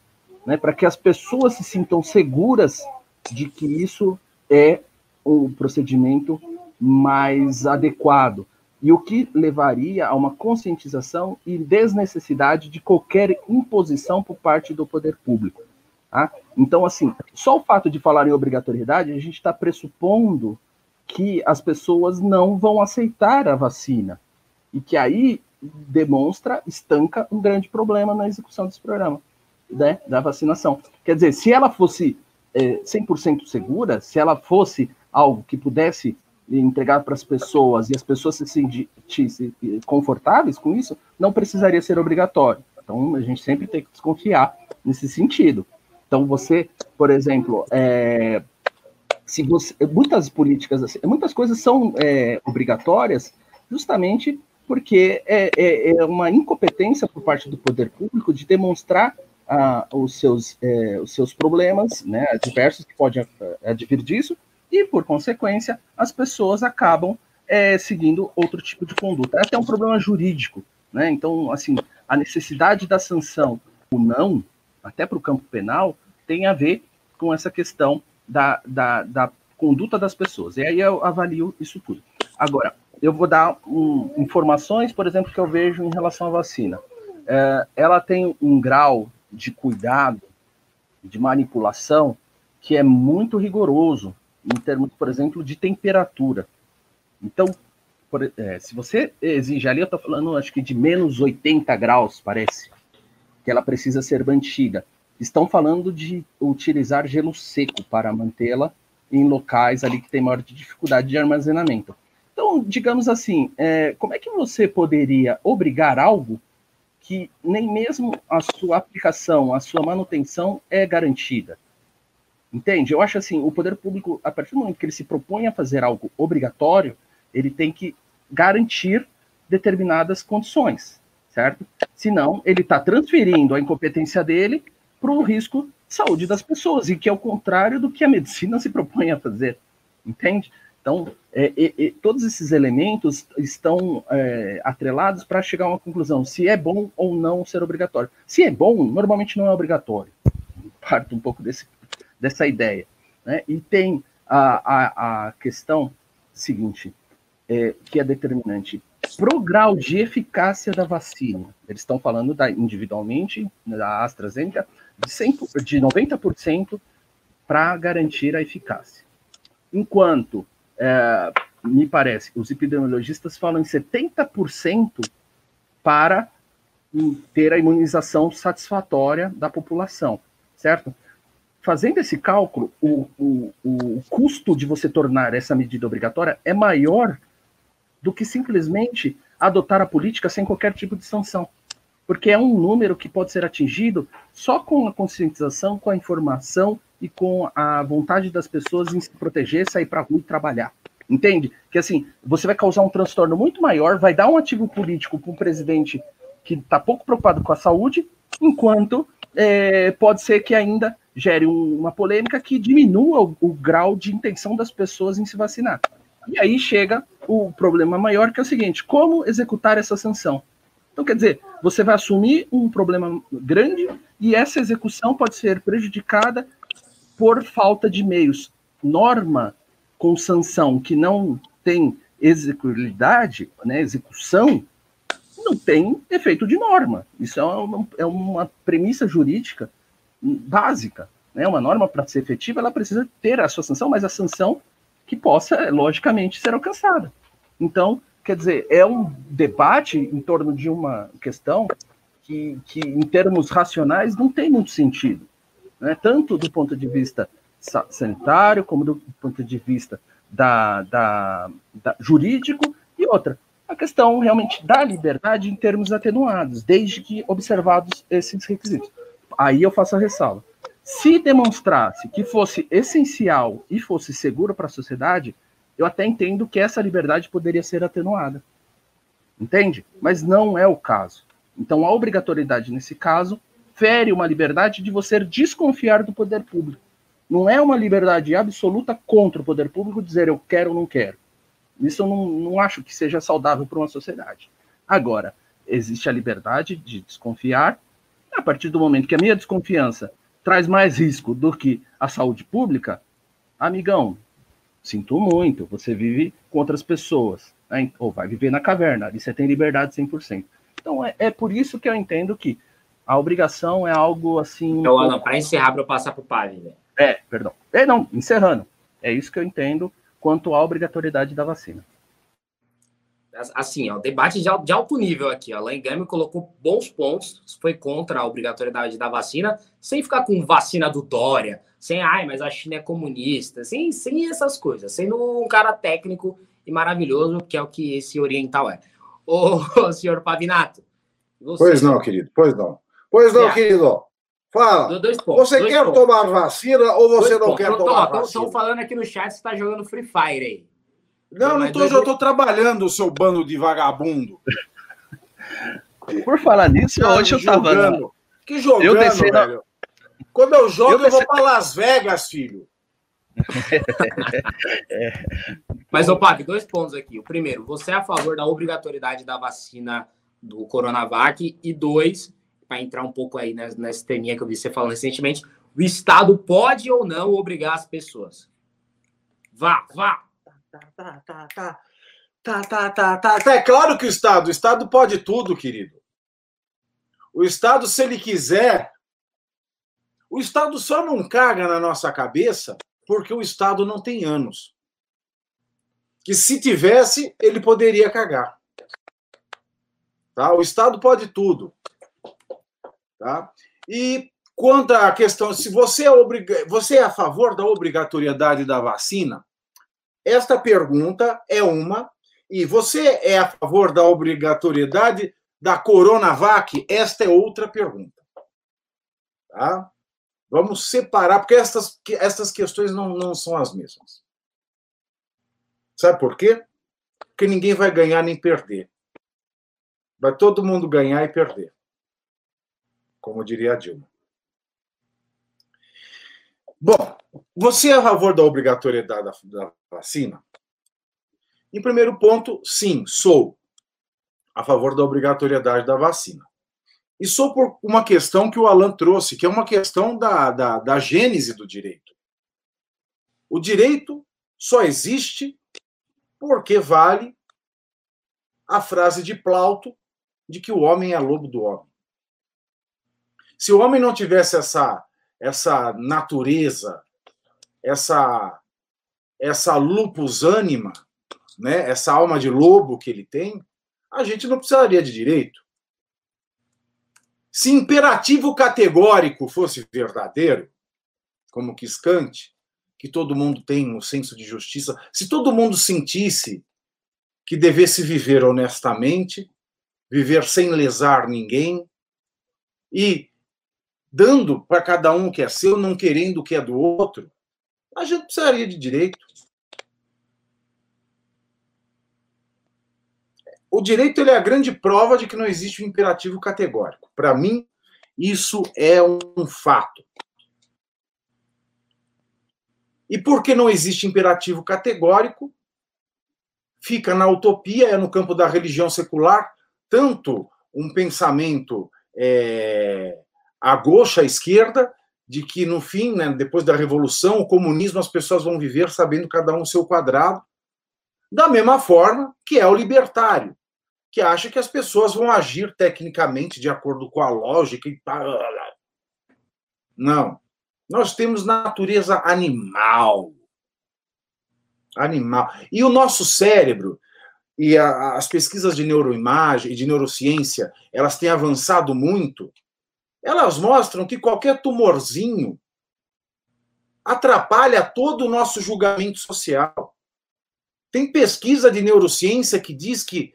né, para que as pessoas se sintam seguras de que isso é o procedimento mais adequado, e o que levaria a uma conscientização e desnecessidade de qualquer imposição por parte do poder público. Tá? Então, assim, só o fato de falar em obrigatoriedade, a gente está pressupondo que as pessoas não vão aceitar a vacina e que aí demonstra, estanca um grande problema na execução desse programa, né, da vacinação. Quer dizer, se ela fosse é, 100% segura, se ela fosse algo que pudesse entregar para as pessoas e as pessoas se sentissem confortáveis com isso, não precisaria ser obrigatório. Então, a gente sempre tem que desconfiar nesse sentido. Então, você, por exemplo, é, se você, muitas políticas, assim, muitas coisas são é, obrigatórias justamente porque é, é, é, uma incompetência por parte do poder público de demonstrar ah, os, seus, é, os seus problemas, né, diversos que podem é, advir disso, e, por consequência, as pessoas acabam é, seguindo outro tipo de conduta. É até um problema jurídico, né? Então, assim, a necessidade da sanção ou não, até para o campo penal, tem a ver com essa questão da, da, da conduta das pessoas. E aí eu avalio isso tudo. Agora, eu vou dar um, informações, por exemplo, que eu vejo em relação à vacina. É, ela tem um grau de cuidado, de manipulação, que é muito rigoroso, em termos, por exemplo, de temperatura. Então, por, é, se você exige ali, eu estou falando, acho que de menos 80 graus, parece, que ela precisa ser mantida. Estão falando de utilizar gelo seco para mantê-la em locais ali que tem maior dificuldade de armazenamento. Então, digamos assim, é, como é que você poderia obrigar algo que nem mesmo a sua aplicação, a sua manutenção é garantida? Entende? Eu acho assim, o poder público, a partir do momento que ele se propõe a fazer algo obrigatório, ele tem que garantir determinadas condições, certo? Senão, ele está transferindo a incompetência dele para o risco de saúde das pessoas, e que é o contrário do que a medicina se propõe a fazer, entende? Então, é, é, todos esses elementos estão é, atrelados para chegar a uma conclusão, se é bom ou não ser obrigatório. Se é bom, normalmente não é obrigatório. Parto um pouco desse, dessa ideia. Né? E tem a, a, a questão seguinte, é, que é determinante. Pro grau de eficácia da vacina, eles estão falando da, individualmente, da AstraZeneca, de, 100, de 90% para garantir a eficácia. Enquanto é, me parece, os epidemiologistas falam em 70% para ter a imunização satisfatória da população, certo? Fazendo esse cálculo, o, o, o custo de você tornar essa medida obrigatória é maior do que simplesmente adotar a política sem qualquer tipo de sanção. Porque é um número que pode ser atingido só com a conscientização, com a informação e com a vontade das pessoas em se proteger, sair para rua e trabalhar. Entende? Que assim, você vai causar um transtorno muito maior, vai dar um ativo político para um presidente que está pouco preocupado com a saúde, enquanto é, pode ser que ainda gere um, uma polêmica que diminua o, o, grau de intenção das pessoas em se vacinar. E aí chega o problema maior, que é o seguinte: como executar essa sanção? Então, quer dizer, você vai assumir um problema grande e essa execução pode ser prejudicada por falta de meios. Norma com sanção que não tem execuibilidade, né, execução, não tem efeito de norma. Isso é uma, é uma premissa jurídica básica. Né? Uma norma, para ser efetiva, ela precisa ter a sua sanção, mas a sanção que possa, logicamente, ser alcançada. Então, quer dizer, é um debate em torno de uma questão que, que em termos racionais, não tem muito sentido. Né? Tanto do ponto de vista sanitário, como do ponto de vista da, da, da jurídico, e outra, a questão realmente da liberdade em termos atenuados, desde que observados esses requisitos. Aí eu faço a ressalva. Se demonstrasse que fosse essencial e fosse seguro para a sociedade, eu até entendo que essa liberdade poderia ser atenuada. Entende? Mas não é o caso. Então, a obrigatoriedade nesse caso fere uma liberdade de você desconfiar do poder público. Não é uma liberdade absoluta contra o poder público dizer eu quero ou não quero. Isso eu não, não acho que seja saudável para uma sociedade. Agora, existe a liberdade de desconfiar. A partir do momento que a minha desconfiança traz mais risco do que a saúde pública, amigão, sinto muito, você vive com outras pessoas, né? ou vai viver na caverna, ali você tem liberdade 100%. Então, é, é por isso que eu entendo que a obrigação é algo assim. Então, Alan, para encerrar, para eu passar para o Pave, né? É, perdão. É, não, encerrando. É isso que eu entendo quanto à obrigatoriedade da vacina. Assim, ó, debate de alto nível aqui. Ó. Alain Gami colocou bons pontos, foi contra a obrigatoriedade da vacina, sem ficar com vacina do Dória, sem, ai, mas a China é comunista, sem, sem essas coisas, sendo um cara técnico e maravilhoso, que é o que esse oriental é. Ô, [laughs] senhor Pavinato. Você... Pois não, querido, pois não. Pois não, querido. Fala. Dois pontos, você dois quer pontos. tomar vacina ou você dois não pontos. quer tomar vacina? Estão falando aqui no chat que você está jogando Free Fire aí. Não, não estou, eu estou trabalhando, seu bando de vagabundo. Por falar nisso, Cara, hoje eu estava. Que jogando, eu desci velho. Na... Quando eu jogo, eu, desci... eu vou para Las Vegas, filho. [laughs] é. Mas, ô Pac, dois pontos aqui. O primeiro, você é a favor da obrigatoriedade da vacina do Coronavac? E dois, para entrar um pouco aí nessa, nessa teminha que eu vi você falando recentemente, o Estado pode ou não obrigar as pessoas? Vá, vá. Tá, tá, tá, tá. Tá, tá, tá, tá, tá. É claro que o Estado, o Estado pode tudo, querido. O Estado, se ele quiser, o Estado só não caga na nossa cabeça porque o Estado não tem anos. Que se tivesse, ele poderia cagar. Tá? O Estado pode tudo. Tá? E quanto à questão, se você é, você é a favor da obrigatoriedade da vacina, esta pergunta é uma, e você é a favor da obrigatoriedade da Coronavac? Esta é outra pergunta. Tá? Vamos separar, porque estas, estas questões não, não são as mesmas. Sabe por quê? Porque ninguém vai ganhar nem perder. Vai todo mundo ganhar e perder como diria a Dilma. Bom, você é a favor da obrigatoriedade da, vacina? Em primeiro ponto, sim, sou a favor da obrigatoriedade da vacina. E sou por uma questão que o Alan trouxe, que é uma questão da, da, da gênese do direito. O direito só existe porque vale a frase de Plauto de que o homem é lobo do homem. Se o homem não tivesse essa, essa natureza, essa, essa lupus anima, né, essa alma de lobo que ele tem, a gente não precisaria de direito. Se imperativo categórico fosse verdadeiro, como quis Kant, que todo mundo tem um senso de justiça, se todo mundo sentisse que devesse viver honestamente, viver sem lesar ninguém e dando para cada um o que é seu, não querendo o que é do outro, a gente precisaria de direito. O direito ele é a grande prova de que não existe um imperativo categórico. Para mim, isso é um fato. E porque não existe imperativo categórico, fica na utopia, é no campo da religião secular, tanto um pensamento é, gauche, à esquerda, de que no fim, né, depois da revolução, o comunismo, as pessoas vão viver sabendo cada um o seu quadrado, da mesma forma que é o libertário, que acha que as pessoas vão agir tecnicamente de acordo com a lógica e Não. Nós temos natureza animal. Animal. E o nosso cérebro, e a, as pesquisas de neuroimagem e de neurociência, elas têm avançado muito. Elas mostram que qualquer tumorzinho atrapalha todo o nosso julgamento social. Tem pesquisa de neurociência que diz que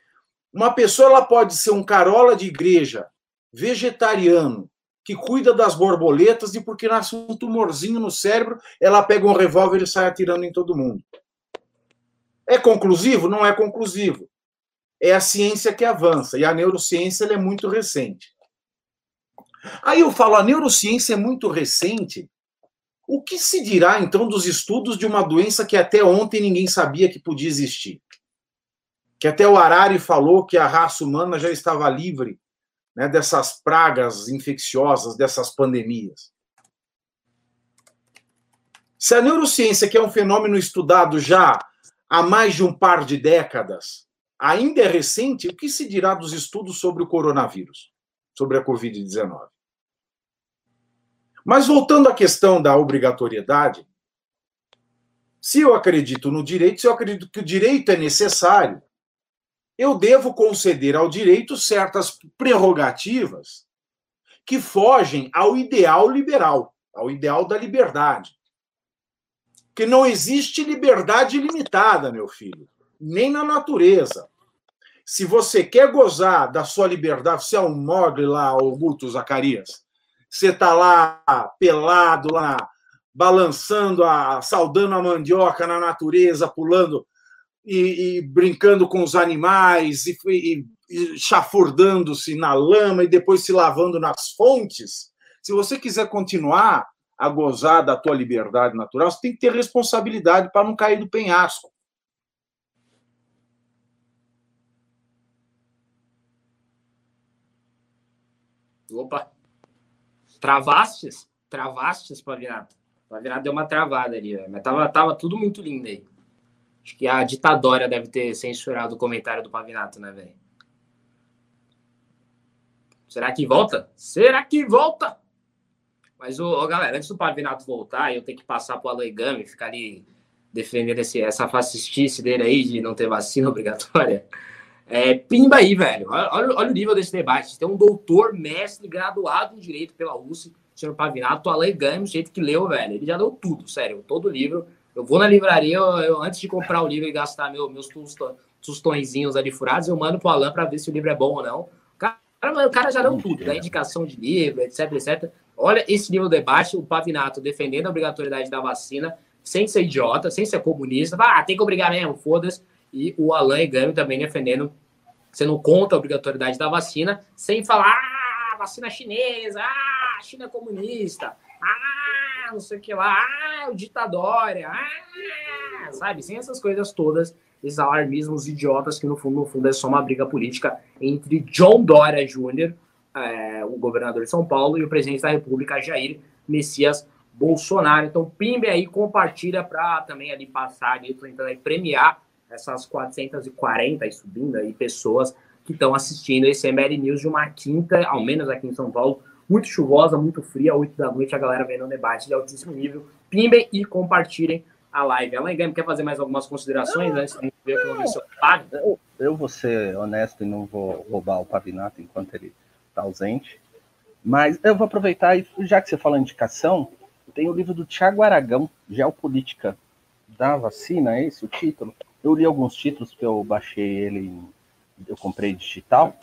uma pessoa ela pode ser um carola de igreja, vegetariano, que cuida das borboletas e porque nasce um tumorzinho no cérebro, ela pega um revólver e sai atirando em todo mundo. É conclusivo? Não é conclusivo. É a ciência que avança e a neurociência é muito recente. Aí eu falo, a neurociência é muito recente. O que se dirá então dos estudos de uma doença que até ontem ninguém sabia que podia existir? Que até o Harari falou que a raça humana já estava livre né, dessas pragas infecciosas, dessas pandemias. Se a neurociência, que é um fenômeno estudado já há mais de um par de décadas, ainda é recente, o que se dirá dos estudos sobre o coronavírus, sobre a Covid-19? Mas voltando à questão da obrigatoriedade, se eu acredito no direito, se eu acredito que o direito é necessário, eu devo conceder ao direito certas prerrogativas que fogem ao ideal liberal, ao ideal da liberdade. Que não existe liberdade limitada, meu filho, nem na natureza. Se você quer gozar da sua liberdade, você é um mogre lá, Augusto Zacarias, você está lá pelado, lá, balançando, a, saudando a mandioca na natureza, pulando e, e brincando com os animais e, e, e chafurdando-se na lama e depois se lavando nas fontes, se você quiser continuar a gozar da tua liberdade natural, você tem que ter responsabilidade para não cair do penhasco. Opa! Travastes? Travastes, Pavinato. Pavinato deu uma travada ali, mas tava, tava tudo muito lindo aí. Acho que a ditadória deve ter censurado o comentário do Pavinato, né, velho? Será que volta? Será que volta? Mas, ô, ô, galera, antes do Pavinato voltar, eu tenho que passar pro Aloy Gami, ficar ali defendendo esse, essa fascistice dele aí de não ter vacina [laughs] obrigatória. É, pimba aí, velho. Olha, olha, o nível desse debate. Tem um doutor, mestre, graduado em Direito pela USP, senhor Pavinato, o Aloy Gami, do jeito que leu, velho. Ele já deu tudo, sério. Todo livro eu vou na livraria, eu, eu, antes de comprar o livro e gastar meu, meus tostõezinhos ali furados, eu mando pro Alan para ver se o livro é bom ou não. O cara, o cara já deu tudo, da indicação de livro, etc, etc. Olha esse nível de debate, o Pavinato defendendo a obrigatoriedade da vacina, sem ser idiota, sem ser comunista. Ah, tem que obrigar mesmo, foda-se. E o Alan e Gami também defendendo, sendo contra a obrigatoriedade da vacina, sem falar, ah, vacina chinesa, ah, China comunista, ah, não sei o que lá, ah, o ditadória, ah, sabe? Sem essas coisas todas, esses alarmismos idiotas que no fundo, no fundo é só uma briga política entre John Dória Jr., é, o governador de São Paulo, e o presidente da República, Jair Messias Bolsonaro. Então, Pimbe aí, compartilha para também ali passar ali, tentando aí premiar essas 440 e subindo aí pessoas que estão assistindo esse ML News de uma quinta, ao menos aqui em São Paulo, muito chuvosa, muito fria, 8 da noite, a galera vendo um debate de altíssimo nível. Pimbem e compartilhem a live. Alain Game, quer fazer mais algumas considerações não, antes de ver como o seu eu, eu vou ser honesto e não vou roubar o Pavinato enquanto ele está ausente. Mas eu vou aproveitar, e já que você falou indicação, tem o livro do Tiago Aragão, Geopolítica da Vacina, é esse o título? Eu li alguns títulos que eu baixei ele, eu comprei digital,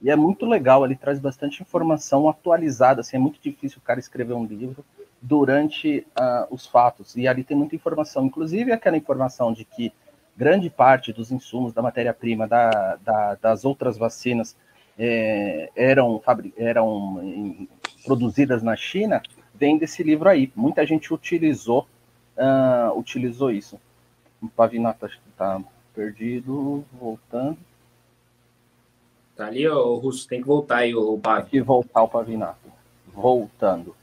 e é muito legal, ele traz bastante informação atualizada, assim, é muito difícil o cara escrever um livro durante uh, os fatos, e ali tem muita informação, inclusive aquela informação de que grande parte dos insumos da matéria-prima da, da, das outras vacinas é, eram, eram produzidas na China, vem desse livro aí. Muita gente utilizou, uh, utilizou isso. O Pavinato acho que está perdido, voltando. Tá ali, o Russo, tem que voltar aí, o Pav. Tem que voltar o Pavinato. Voltando.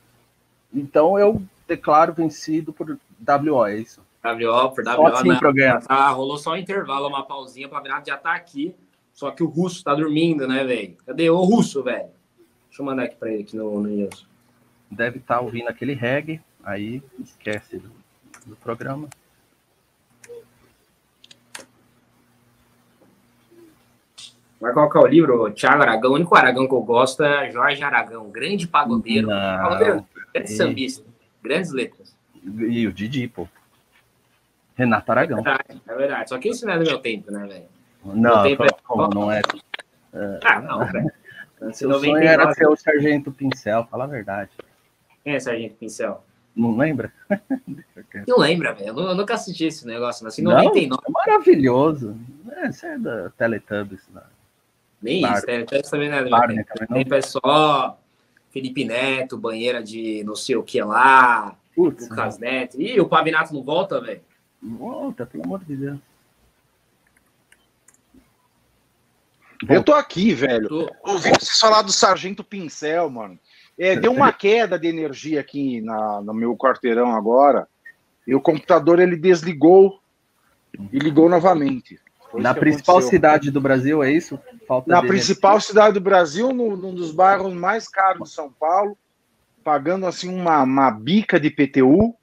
Então eu declaro vencido por WO, é isso? WO, por WO. Só assim né? tá, rolou só um intervalo, uma pausinha, o Pavinato já tá aqui. Só que o Russo tá dormindo, né, velho? Cadê o Russo, velho? Deixa eu mandar aqui pra ele aqui no, no News. Deve estar tá ouvindo aquele reggae, aí esquece do, do programa. Vai colocar o livro, Tiago Aragão. O único Aragão que eu gosto é Jorge Aragão, grande pagodeiro. Pagodeiro, grande e... sambista, grandes letras. E o Didi, pô. Renato Aragão. É verdade, é verdade. Só que isso não é do meu tempo, né, velho? Não, tempo é... como não é? é... Ah, não, velho. Seu sonho era ser o Sargento Pincel, fala a verdade. Quem é Sargento Pincel? Não lembra? [laughs] não lembra, velho. Eu nunca assisti esse negócio. Assim, 99. Não, é maravilhoso. É, você é da Teletubbies. Né? Nem Bar... isso, Teletubbies também não é Barney, também Tempo é só Felipe Neto, banheira de não sei o que lá, Putz, Lucas Neto. Ih, o Pavinato não volta, velho? Volta, pelo amor de Deus. Eu tô aqui, velho. Tô... Ouvi vocês falar do Sargento Pincel, mano. É, deu uma queda de energia aqui na, no meu quarteirão agora. E o computador ele desligou e ligou novamente. Foi na principal aconteceu. cidade do Brasil, é isso? Falta na principal cidade do Brasil, no, num dos bairros mais caros de São Paulo, pagando assim uma, uma bica de PTU.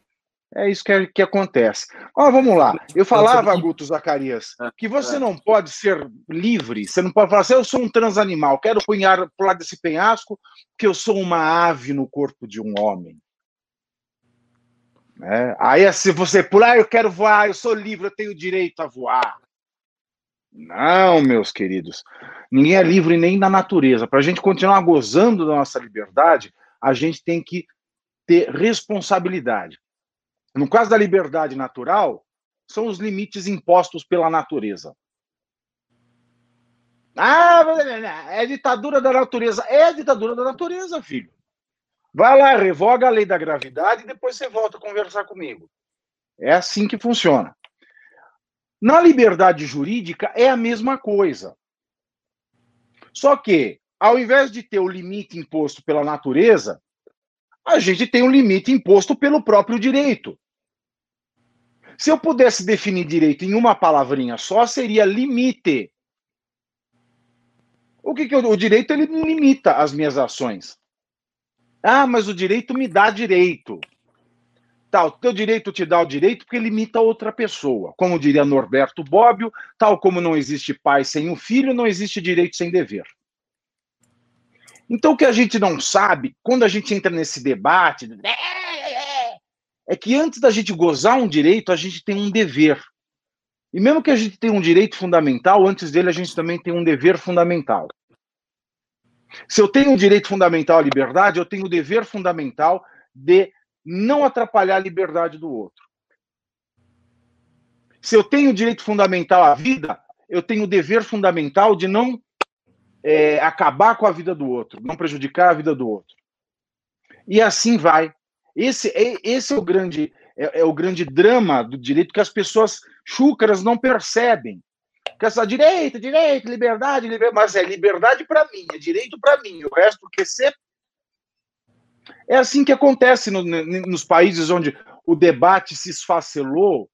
É isso que, é, que acontece. Ó, vamos lá. Eu falava, Guto Zacarias, ah, que você ah. não pode ser livre, você não pode falar assim, eu sou um transanimal, quero punhar pular desse penhasco, porque eu sou uma ave no corpo de um homem. É. Aí, se você pular, eu quero voar, eu sou livre, eu tenho direito a voar. Não, meus queridos. Ninguém é livre nem na natureza. Para a gente continuar gozando da nossa liberdade, a gente tem que ter responsabilidade. No caso da liberdade natural, são os limites impostos pela natureza. Ah, é ditadura da natureza. É ditadura da natureza, filho. Vai lá, revoga a lei da gravidade e depois você volta a conversar comigo. É assim que funciona. Na liberdade jurídica é a mesma coisa. Só que, ao invés de ter o limite imposto pela natureza, a gente tem um limite imposto pelo próprio direito. Se eu pudesse definir direito em uma palavrinha só, seria limite. O que, que eu, o direito ele limita as minhas ações? Ah, mas o direito me dá direito. Tal, teu direito te dá o direito porque limita outra pessoa. Como diria Norberto Bobbio, tal como não existe pai sem um filho, não existe direito sem dever. Então, o que a gente não sabe, quando a gente entra nesse debate, é que antes da gente gozar um direito, a gente tem um dever. E mesmo que a gente tenha um direito fundamental, antes dele a gente também tem um dever fundamental. Se eu tenho um direito fundamental à liberdade, eu tenho o dever fundamental de não atrapalhar a liberdade do outro. Se eu tenho direito fundamental à vida, eu tenho o dever fundamental de não é, acabar com a vida do outro, não prejudicar a vida do outro. E assim vai. Esse é, esse é o grande é, é, o grande drama do direito que as pessoas chúcaras não percebem. Que essa direito, direito, liberdade, liberdade, mas é liberdade para mim, é direito para mim, o resto que ser é assim que acontece no, nos países onde o debate se esfacelou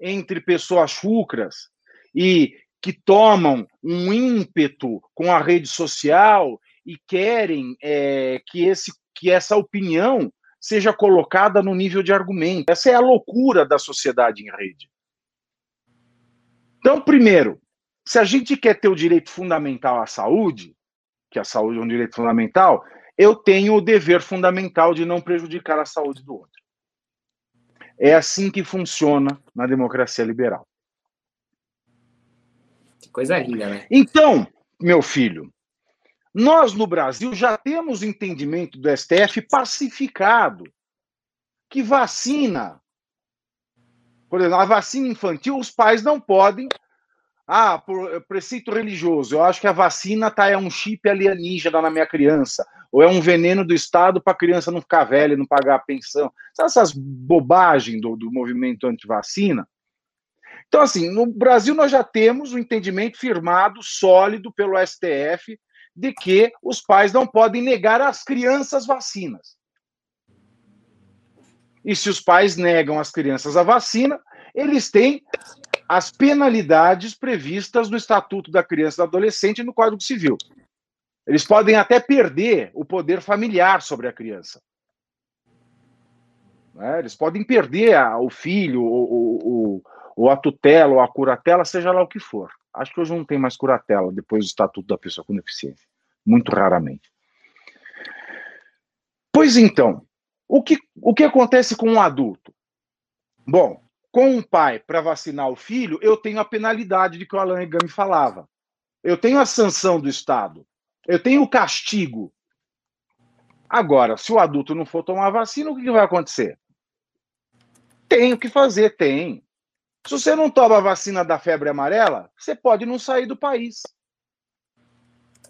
entre pessoas chucras e que tomam um ímpeto com a rede social e querem é, que, esse, que essa opinião seja colocada no nível de argumento. Essa é a loucura da sociedade em rede. Então, primeiro, se a gente quer ter o direito fundamental à saúde, que a saúde é um direito fundamental, eu tenho o dever fundamental de não prejudicar a saúde do outro. É assim que funciona na democracia liberal. Que coisa linda, né? Então, meu filho, nós no Brasil já temos entendimento do STF pacificado que vacina, por exemplo, a vacina infantil, os pais não podem. Ah, por preceito religioso, eu acho que a vacina tá, é um chip alienígena na minha criança, ou é um veneno do Estado para a criança não ficar velha não pagar a pensão. Sabe essas bobagens do, do movimento anti-vacina? Então, assim, no Brasil nós já temos um entendimento firmado, sólido pelo STF, de que os pais não podem negar às crianças vacinas. E se os pais negam às crianças a vacina, eles têm as penalidades previstas no Estatuto da Criança e do Adolescente e no Código Civil. Eles podem até perder o poder familiar sobre a criança. Né? Eles podem perder a, o filho, ou, ou, a tutela, ou a curatela, seja lá o que for. Acho que hoje não tem mais curatela depois do Estatuto da Pessoa com Deficiência. Muito raramente. Pois então, o que, o que acontece com um adulto? Bom, com um pai para vacinar o filho, eu tenho a penalidade de que o Alain Gami falava. Eu tenho a sanção do Estado. Eu tenho o castigo. Agora, se o adulto não for tomar vacina, o que vai acontecer? Tem o que fazer, tem. Se você não toma a vacina da febre amarela, você pode não sair do país.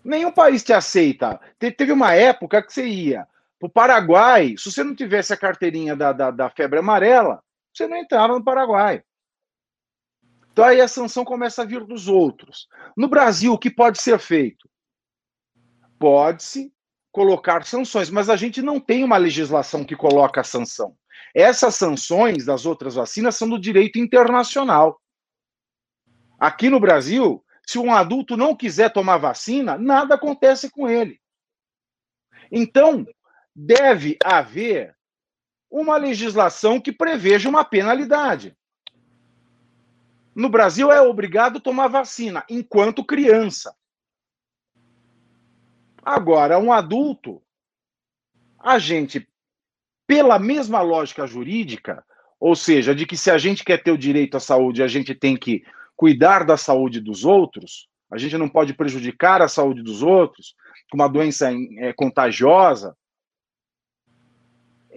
Nenhum país te aceita. Teve uma época que você ia para o Paraguai, se você não tivesse a carteirinha da, da, da febre amarela, você não entrava no Paraguai. Então aí a sanção começa a vir dos outros. No Brasil, o que pode ser feito? Pode-se colocar sanções, mas a gente não tem uma legislação que coloca a sanção. Essas sanções das outras vacinas são do direito internacional. Aqui no Brasil, se um adulto não quiser tomar vacina, nada acontece com ele. Então, deve haver uma legislação que preveja uma penalidade. No Brasil é obrigado tomar vacina enquanto criança. Agora, um adulto, a gente, pela mesma lógica jurídica, ou seja, de que se a gente quer ter o direito à saúde, a gente tem que cuidar da saúde dos outros, a gente não pode prejudicar a saúde dos outros com uma doença é, contagiosa,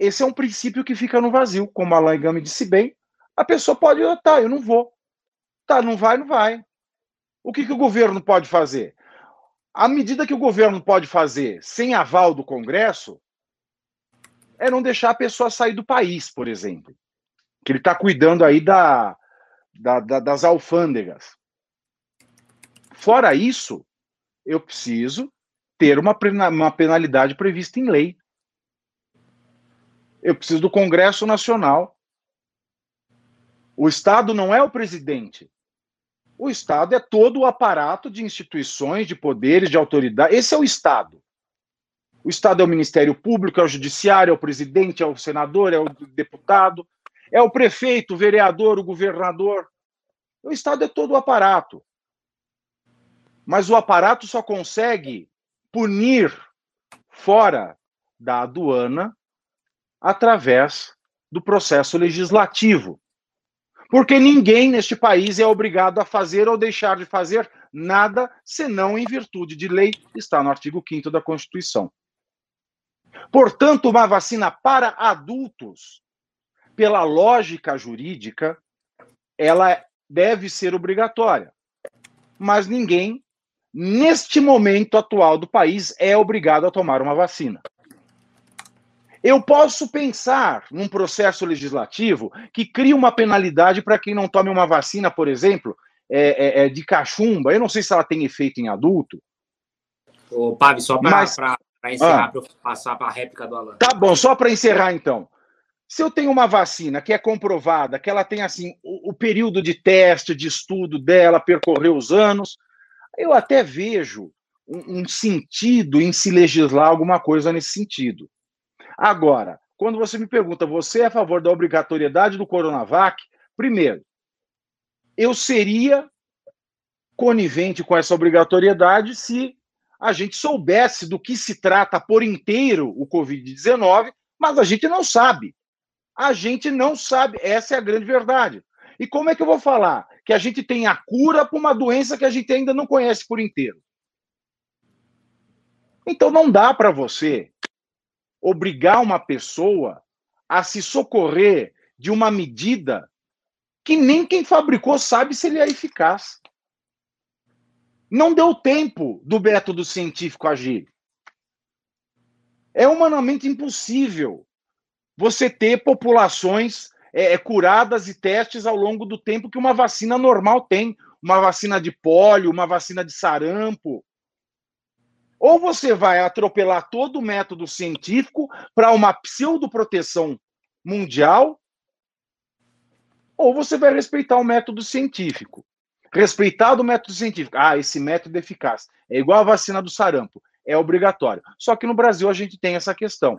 esse é um princípio que fica no vazio. Como a Alain Gami disse bem, a pessoa pode, ah, tá, eu não vou. Tá, não vai, não vai. O que, que o governo pode fazer? A medida que o governo pode fazer sem aval do Congresso é não deixar a pessoa sair do país, por exemplo. Que ele está cuidando aí da, da, da, das alfândegas. Fora isso, eu preciso ter uma, uma penalidade prevista em lei eu preciso do Congresso Nacional. O Estado não é o presidente. O Estado é todo o aparato de instituições, de poderes, de autoridade. Esse é o Estado. O Estado é o Ministério Público, é o Judiciário, é o presidente, é o senador, é o deputado, é o prefeito, o vereador, o governador. O Estado é todo o aparato. Mas o aparato só consegue punir fora da aduana através do processo legislativo. Porque ninguém neste país é obrigado a fazer ou deixar de fazer nada senão em virtude de lei, está no artigo 5 da Constituição. Portanto, uma vacina para adultos, pela lógica jurídica, ela deve ser obrigatória. Mas ninguém, neste momento atual do país, é obrigado a tomar uma vacina. Eu posso pensar num processo legislativo que cria uma penalidade para quem não tome uma vacina, por exemplo, é, é, é, de cachumba. Eu não sei se ela tem efeito em adulto. Ô, Pavi, só para Mas... encerrar, ah, para passar para a réplica do Alan. Tá bom, só para encerrar então. Se eu tenho uma vacina que é comprovada, que ela tem assim o, o período de teste, de estudo dela, percorreu os anos, eu até vejo um, um sentido em se legislar alguma coisa nesse sentido. Agora, quando você me pergunta, você é a favor da obrigatoriedade do Coronavac? Primeiro, eu seria conivente com essa obrigatoriedade se a gente soubesse do que se trata por inteiro o Covid-19, mas a gente não sabe. A gente não sabe, essa é a grande verdade. E como é que eu vou falar que a gente tem a cura para uma doença que a gente ainda não conhece por inteiro? Então não dá para você obrigar uma pessoa a se socorrer de uma medida que nem quem fabricou sabe se ele é eficaz. Não deu tempo do método científico agir. É humanamente impossível você ter populações é, é, curadas e testes ao longo do tempo que uma vacina normal tem. Uma vacina de pólio, uma vacina de sarampo. Ou você vai atropelar todo o método científico para uma pseudoproteção mundial, ou você vai respeitar o método científico. Respeitar o método científico. Ah, esse método é eficaz. É igual a vacina do sarampo. É obrigatório. Só que no Brasil a gente tem essa questão.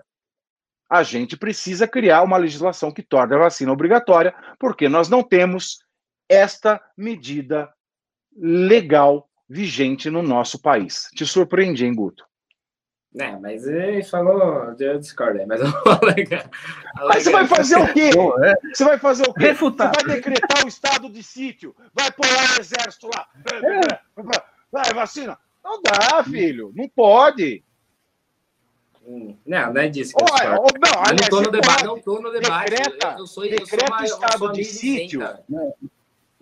A gente precisa criar uma legislação que torne a vacina obrigatória, porque nós não temos esta medida legal vigente no nosso país. Te surpreendi, hein, Guto? É, mas ele falou, eu discordo aí, mas eu [laughs] vou alegar. Mas você vai fazer o quê? É. Você vai fazer o quê? Refutar. Você vai decretar o estado de sítio, vai pôr o exército lá. É. Vai, vacina. Não dá, filho, não pode. Hum, não, não é disso que eu não, não tô no debate, não tô no debate. Decreta, eu, eu sou, decreta eu sou uma, estado de sítio.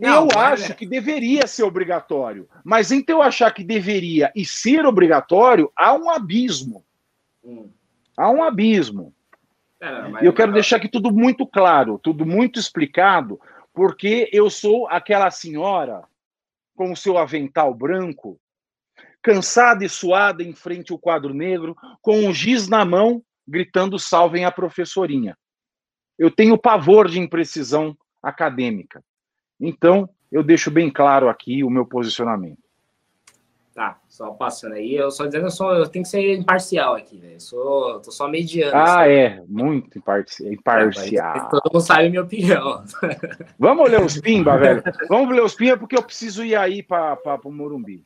Não, eu acho é. que deveria ser obrigatório, mas entre eu achar que deveria e ser obrigatório, há um abismo. Hum. Há um abismo. É, e eu quero deixar aqui tudo muito claro, tudo muito explicado, porque eu sou aquela senhora com o seu avental branco, cansada e suada em frente ao quadro negro, com um giz na mão, gritando salvem a professorinha. Eu tenho pavor de imprecisão acadêmica. Então, eu deixo bem claro aqui o meu posicionamento. Tá, só passando aí, eu só dizendo, eu, sou, eu tenho que ser imparcial aqui, né? Eu sou, tô só mediano. Ah, sabe? é, muito imparcial. imparcial. É, todo mundo sabe a minha opinião. [laughs] Vamos ler os pimba, velho. Vamos ler os pimba, porque eu preciso ir aí para o Morumbi.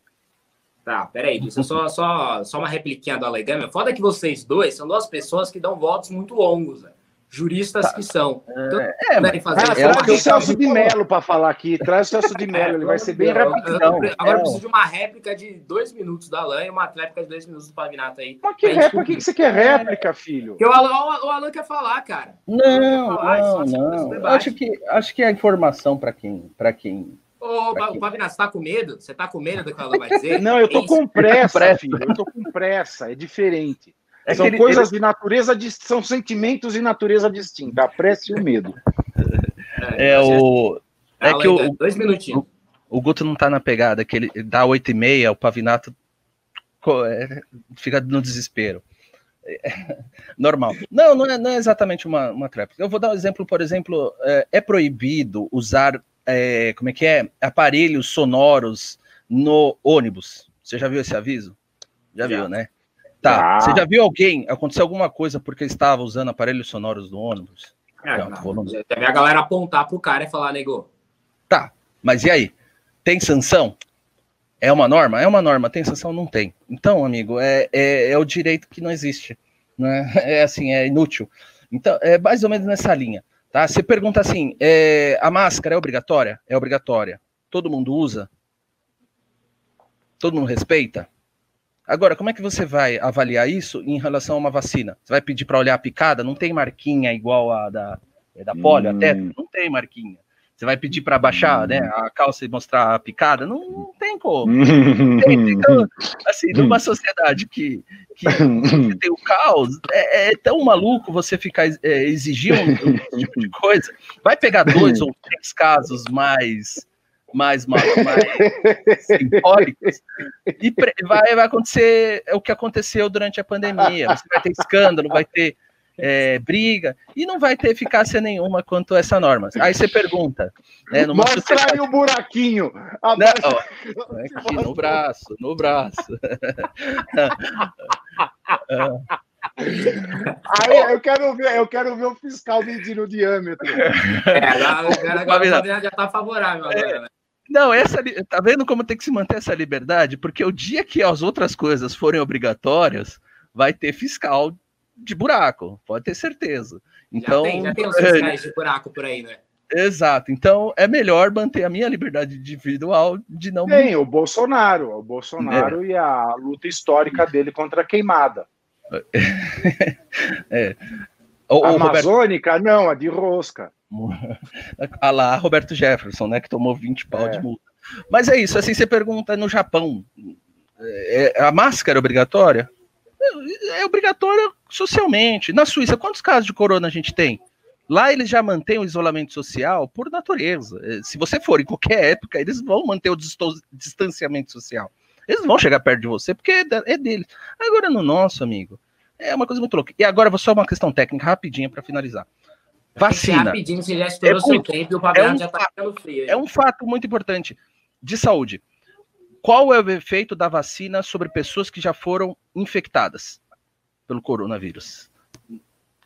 Tá, peraí, isso só, só, só uma repliquinha do Alegame. Foda que vocês dois são duas pessoas que dão votos muito longos, né? Juristas que são. Então, é, é fazer ah, traz o Celso de Mello para falar aqui. Traz o Celso de Mello, ele vai ser bem rapidão. Agora eu preciso de uma réplica de dois minutos da Alain e uma réplica de dois minutos do Pavinato aí. Mas que réplica? Por que você quer réplica, filho? Porque o Alan, o Alan quer falar, cara. Não, falar, não, não. Acho que, acho que a informação para quem, para quem Ô, Pavinato, você tá com medo? Você tá com medo do que ela vai dizer? Não, eu tô é [laughs] com pressa, filho. Eu tô com pressa, é diferente. É são ele, coisas ele... de natureza, são sentimentos de natureza distinta, a pressa e o medo. É, é o. É que o. Dois minutinhos. O, o Guto não tá na pegada, que ele dá oito e meia, o Pavinato é, fica no desespero. É, normal. Não, não é, não é exatamente uma, uma trap. Eu vou dar um exemplo, por exemplo, é, é proibido usar, é, como é que é, aparelhos sonoros no ônibus. Você já viu esse aviso? Já, já. viu, né? Tá. Ah. Você já viu alguém acontecer alguma coisa porque estava usando aparelhos sonoros do ônibus? É, não, não, já a galera apontar pro cara e falar, nego. Tá, mas e aí? Tem sanção? É uma norma? É uma norma. Tem sanção? Não tem. Então, amigo, é, é, é o direito que não existe. Né? [laughs] É assim, é inútil. Então, é mais ou menos nessa linha. Tá? Você pergunta assim: é, a máscara é obrigatória? É obrigatória. Todo mundo usa? Todo mundo respeita? Agora, como é que você vai avaliar isso em relação a uma vacina? Você vai pedir para olhar a picada? Não tem marquinha igual a da, é da polio hum. até? Não tem marquinha. Você vai pedir para baixar né, a calça e mostrar a picada? Não, não tem como. então, [laughs] assim, numa sociedade que, que tem o caos, é, é, tão maluco você ficar é, exigir um, um tipo de coisa. Vai pegar dois ou três casos mais mais, mais, mais simbólicos, e vai, vai acontecer o que aconteceu durante a pandemia. Você vai ter escândalo, vai ter é, briga, e não vai ter eficácia nenhuma quanto a essa norma. Aí você pergunta. Né, Mostra sociedade... aí o buraquinho. Não, ó, aqui no braço, no braço. Aí eu quero ver, eu quero ver o fiscal medindo o diâmetro. É, agora, agora, agora já está favorável agora, né? Não, essa tá vendo como tem que se manter essa liberdade? Porque o dia que as outras coisas forem obrigatórias, vai ter fiscal de buraco, pode ter certeza. Então, já tem, já tem os [laughs] fiscais de buraco por aí, né? Exato. Então é melhor manter a minha liberdade individual de não. Tem o Bolsonaro, o Bolsonaro é. e a luta histórica dele contra a queimada. [laughs] é. O, a Amazônica, Roberto... não, a de rosca. A lá, Roberto Jefferson, né, que tomou 20 pau é. de multa. Mas é isso, assim, você pergunta no Japão, é, a máscara é obrigatória? É, é obrigatória socialmente. Na Suíça, quantos casos de corona a gente tem? Lá eles já mantêm o isolamento social por natureza. É, se você for em qualquer época, eles vão manter o distanciamento social. Eles vão chegar perto de você porque é, é deles. Agora no nosso, amigo, é uma coisa muito louca. E agora só uma questão técnica rapidinha para finalizar. Vacina. Rapidinho, você já estourou é seu tempo e o é um já tá ficando frio. É um fato muito importante de saúde. Qual é o efeito da vacina sobre pessoas que já foram infectadas pelo coronavírus?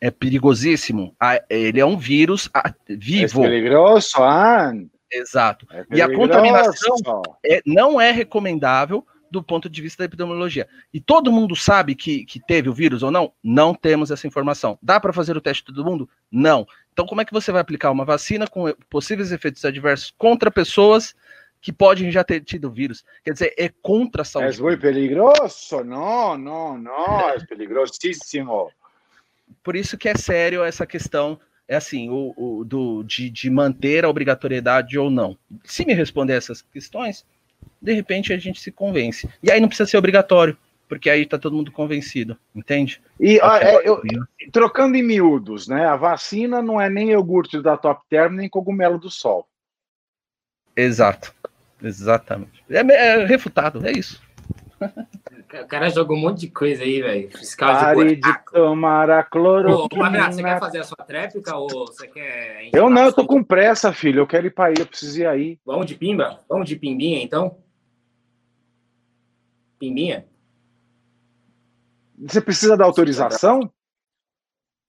é perigosíssimo. Ele é um vírus vivo. É perigoso, ah. Exato. É e a contaminação é, não é recomendável do ponto de vista da epidemiologia. E todo mundo sabe que, que teve o vírus ou não? Não temos essa informação. Dá para fazer o teste de todo mundo? Não. Então, como é que você vai aplicar uma vacina com possíveis efeitos adversos contra pessoas que podem já ter tido vírus? Quer dizer, é contra a saúde. É muito perigoso. Não, não, não. É perigosíssimo por isso que é sério essa questão, é assim, o, o do, de, de manter a obrigatoriedade ou não. Se me responder essas questões, de repente a gente se convence. E aí não precisa ser obrigatório, porque aí está todo mundo convencido, entende? E é, eu, trocando em miúdos, né? A vacina não é nem iogurte da Top Term, nem cogumelo do sol. Exato. Exatamente. É, é refutado, é isso. [laughs] O cara jogou um monte de coisa aí, velho. Fiscal Pare de, de tomar a cloroquina. você quer fazer a sua tréplica ou você quer... Eu não, eu tô com pressa, filho. Eu quero ir para aí, eu preciso ir aí. Vamos de pimba? Vamos de pimbinha, então? Pimbinha? Você precisa da autorização?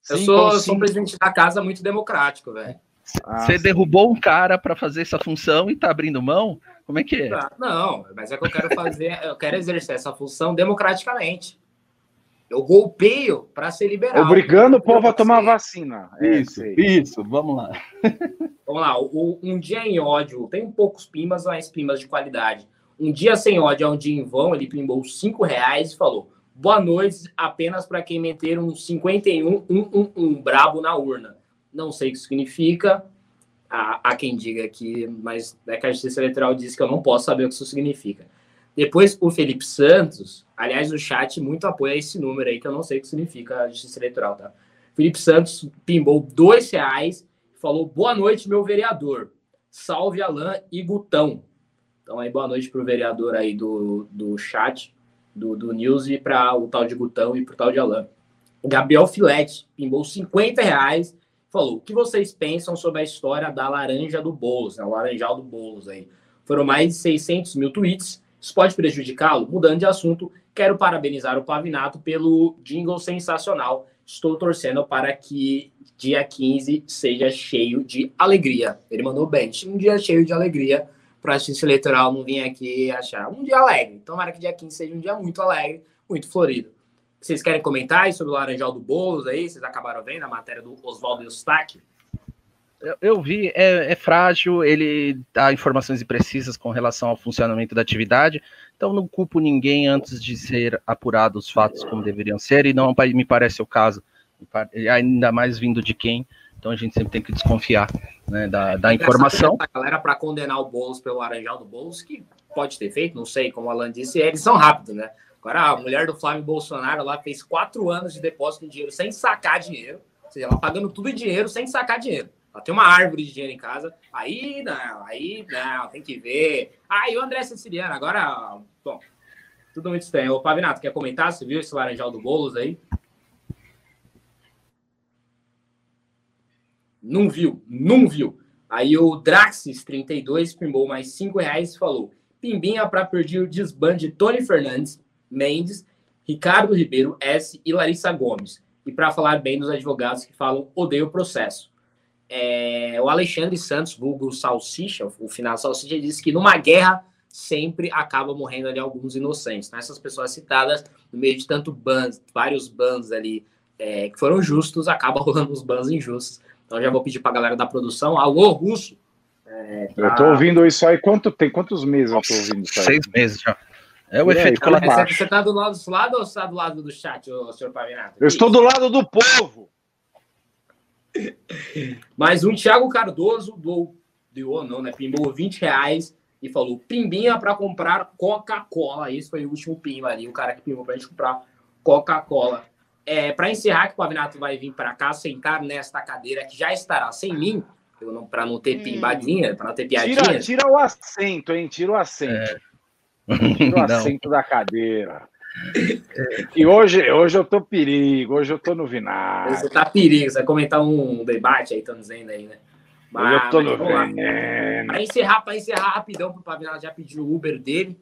Eu sou, sou presidente da casa muito democrático, velho. Ah, você sim. derrubou um cara para fazer essa função e tá abrindo mão? Como é que é? Não, mas é que eu quero fazer, eu quero exercer essa função democraticamente. Eu golpeio para ser liberado. Obrigando o povo a tomar vacina. É, isso, isso, vamos lá. Vamos lá, o, um dia em ódio, tem poucos pimas, mas pimas de qualidade. Um dia sem ódio é um dia em vão, ele pimbou cinco reais e falou: boa noite apenas para quem meter um 51 um, um, um brabo na urna não sei o que significa. Há, há quem diga que, mas é que a Justiça Eleitoral disse que eu não posso saber o que isso significa. Depois, o Felipe Santos, aliás, no chat, muito apoia esse número aí, que eu não sei o que significa a Justiça Eleitoral, tá? Felipe Santos pimbou dois reais, falou boa noite, meu vereador. Salve Alain e Gutão. Então aí, boa noite pro vereador aí do, do chat, do, do News, e para o tal de Gutão e pro tal de Alain. Gabriel Filete pimbou 50 reais falou: o que vocês pensam sobre a história da laranja do Boulos, né, o laranjal do Boulos aí? Foram mais de 600 mil tweets. Isso pode prejudicá-lo? Mudando de assunto, quero parabenizar o Pavinato pelo jingle sensacional. Estou torcendo para que dia 15 seja cheio de alegria. Ele mandou bem. Um dia cheio de alegria para a justiça eleitoral não vir aqui achar um dia alegre. Tomara que dia 15 seja um dia muito alegre, muito florido. Vocês querem comentar aí sobre o Laranjal do Boulos aí? Vocês acabaram vendo a matéria do Oswaldo Eustáquio? Eu, eu vi, é, é, frágil, ele dá informações imprecisas com relação ao funcionamento da atividade, então não culpo ninguém antes de ser apurado os fatos como deveriam ser, e não me parece o caso, ainda mais vindo de quem, então a gente sempre tem que desconfiar né, da, da informação. A galera para condenar o Boulos pelo Laranjal do Boulos, que pode ter feito, não sei, como o Alan disse, eles são rápidos, né? Agora, a mulher do Flávio Bolsonaro lá fez quatro anos de depósito de dinheiro sem sacar dinheiro. Ou seja, ela pagando tudo em dinheiro sem sacar dinheiro. Ela tem uma árvore de dinheiro em casa. Aí não, aí não, tem que ver. Ah, e o André Siciliano, agora. Bom, tudo muito estranho. Ô, Pavinato, quer comentar? Você viu esse laranjal do Boulos aí? Não viu, não viu. Aí o Draxis32 firmou mais cinco reais e falou: Pimbinha para perder o desbande de Tony Fernandes Mendes, Ricardo Ribeiro S. e Larissa Gomes. E para falar bem dos advogados que falam odeio o processo. é, o Alexandre Santos, vulgo Salsicha, o final Salsicha, disse que numa guerra sempre acaba morrendo ali alguns inocentes. Né? Essas pessoas citadas, no meio de tanto bans, vários bans ali é, que foram justos, acaba [laughs] rolando os bans injustos. Então já vou pedir para a galera da produção, alô, Russo. É, pra... Eu tô ouvindo isso aí, quanto tem? Quantos meses eu tô ouvindo isso aí? Seis meses já. É o e efeito colateral. Você, você tá do lado, do lado ou você tá do lado do chat, ô, senhor Pavinato? Eu estou do lado do povo. Mais um Thiago Cardoso do deu não, né? Pimbou 20 reais e falou: pimbinha para comprar Coca-Cola. Isso foi o último pimba ali, o cara que pimbou para a gente comprar Coca-Cola. É, para encerrar, que o Pavinato vai vir para cá, sentar nesta cadeira que já estará sem mim, para não ter hum. pimbadinha, para não ter piadinha. Tira, tira, o assento, hein? Tira o assento. É. Tira o assento da cadeira. E hoje, hoje eu tô perigo, hoje eu tô no vinagre. Você tá perigo, você vai comentar um debate aí, estão dizendo aí, né? Mas, eu tô no veneno. Para encerrar, para encerrar rapidão, pro Pavinato já pediu o Uber dele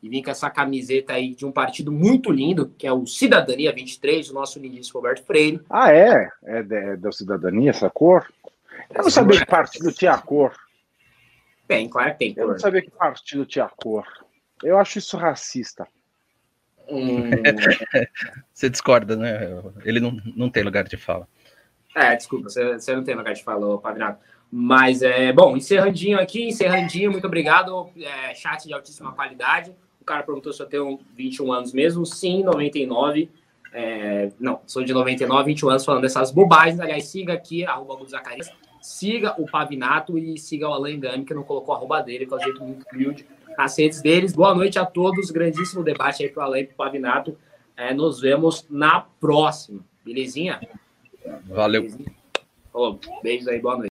e vim com essa camiseta aí de um partido muito lindo, que é o Cidadania 23, o nosso lindíssimo Roberto Freire. Ah, é? É, é da Cidadania essa cor? Eu não sabia que partido tinha cor. Tem, claro que tem cor. Eu não sabia que partido tinha cor. Eu acho isso racista. Hum... [laughs] você discorda, né? Ele não, não tem lugar de fala. É, desculpa, você, você não tem lugar de fala, Pavinato. Mas é bom, encerrandinho aqui, encerrandinho, muito obrigado. É, chat de altíssima qualidade. O cara perguntou se eu tenho 21 anos mesmo. Sim, 99. É, não, sou de 99, 21 anos falando dessas bobagens. Aliás, siga aqui, arroba Zacarias. Siga o Pavinato e siga o Alan Gami, que não colocou a arroba dele, que é um jeito muito humilde nas redes deles. Boa noite a todos. Grandíssimo debate aí pro Alan e pro Pavinato. É, nos vemos na próxima. Belezinha? Valeu. Belezinha? Oh, beijos aí, boa noite.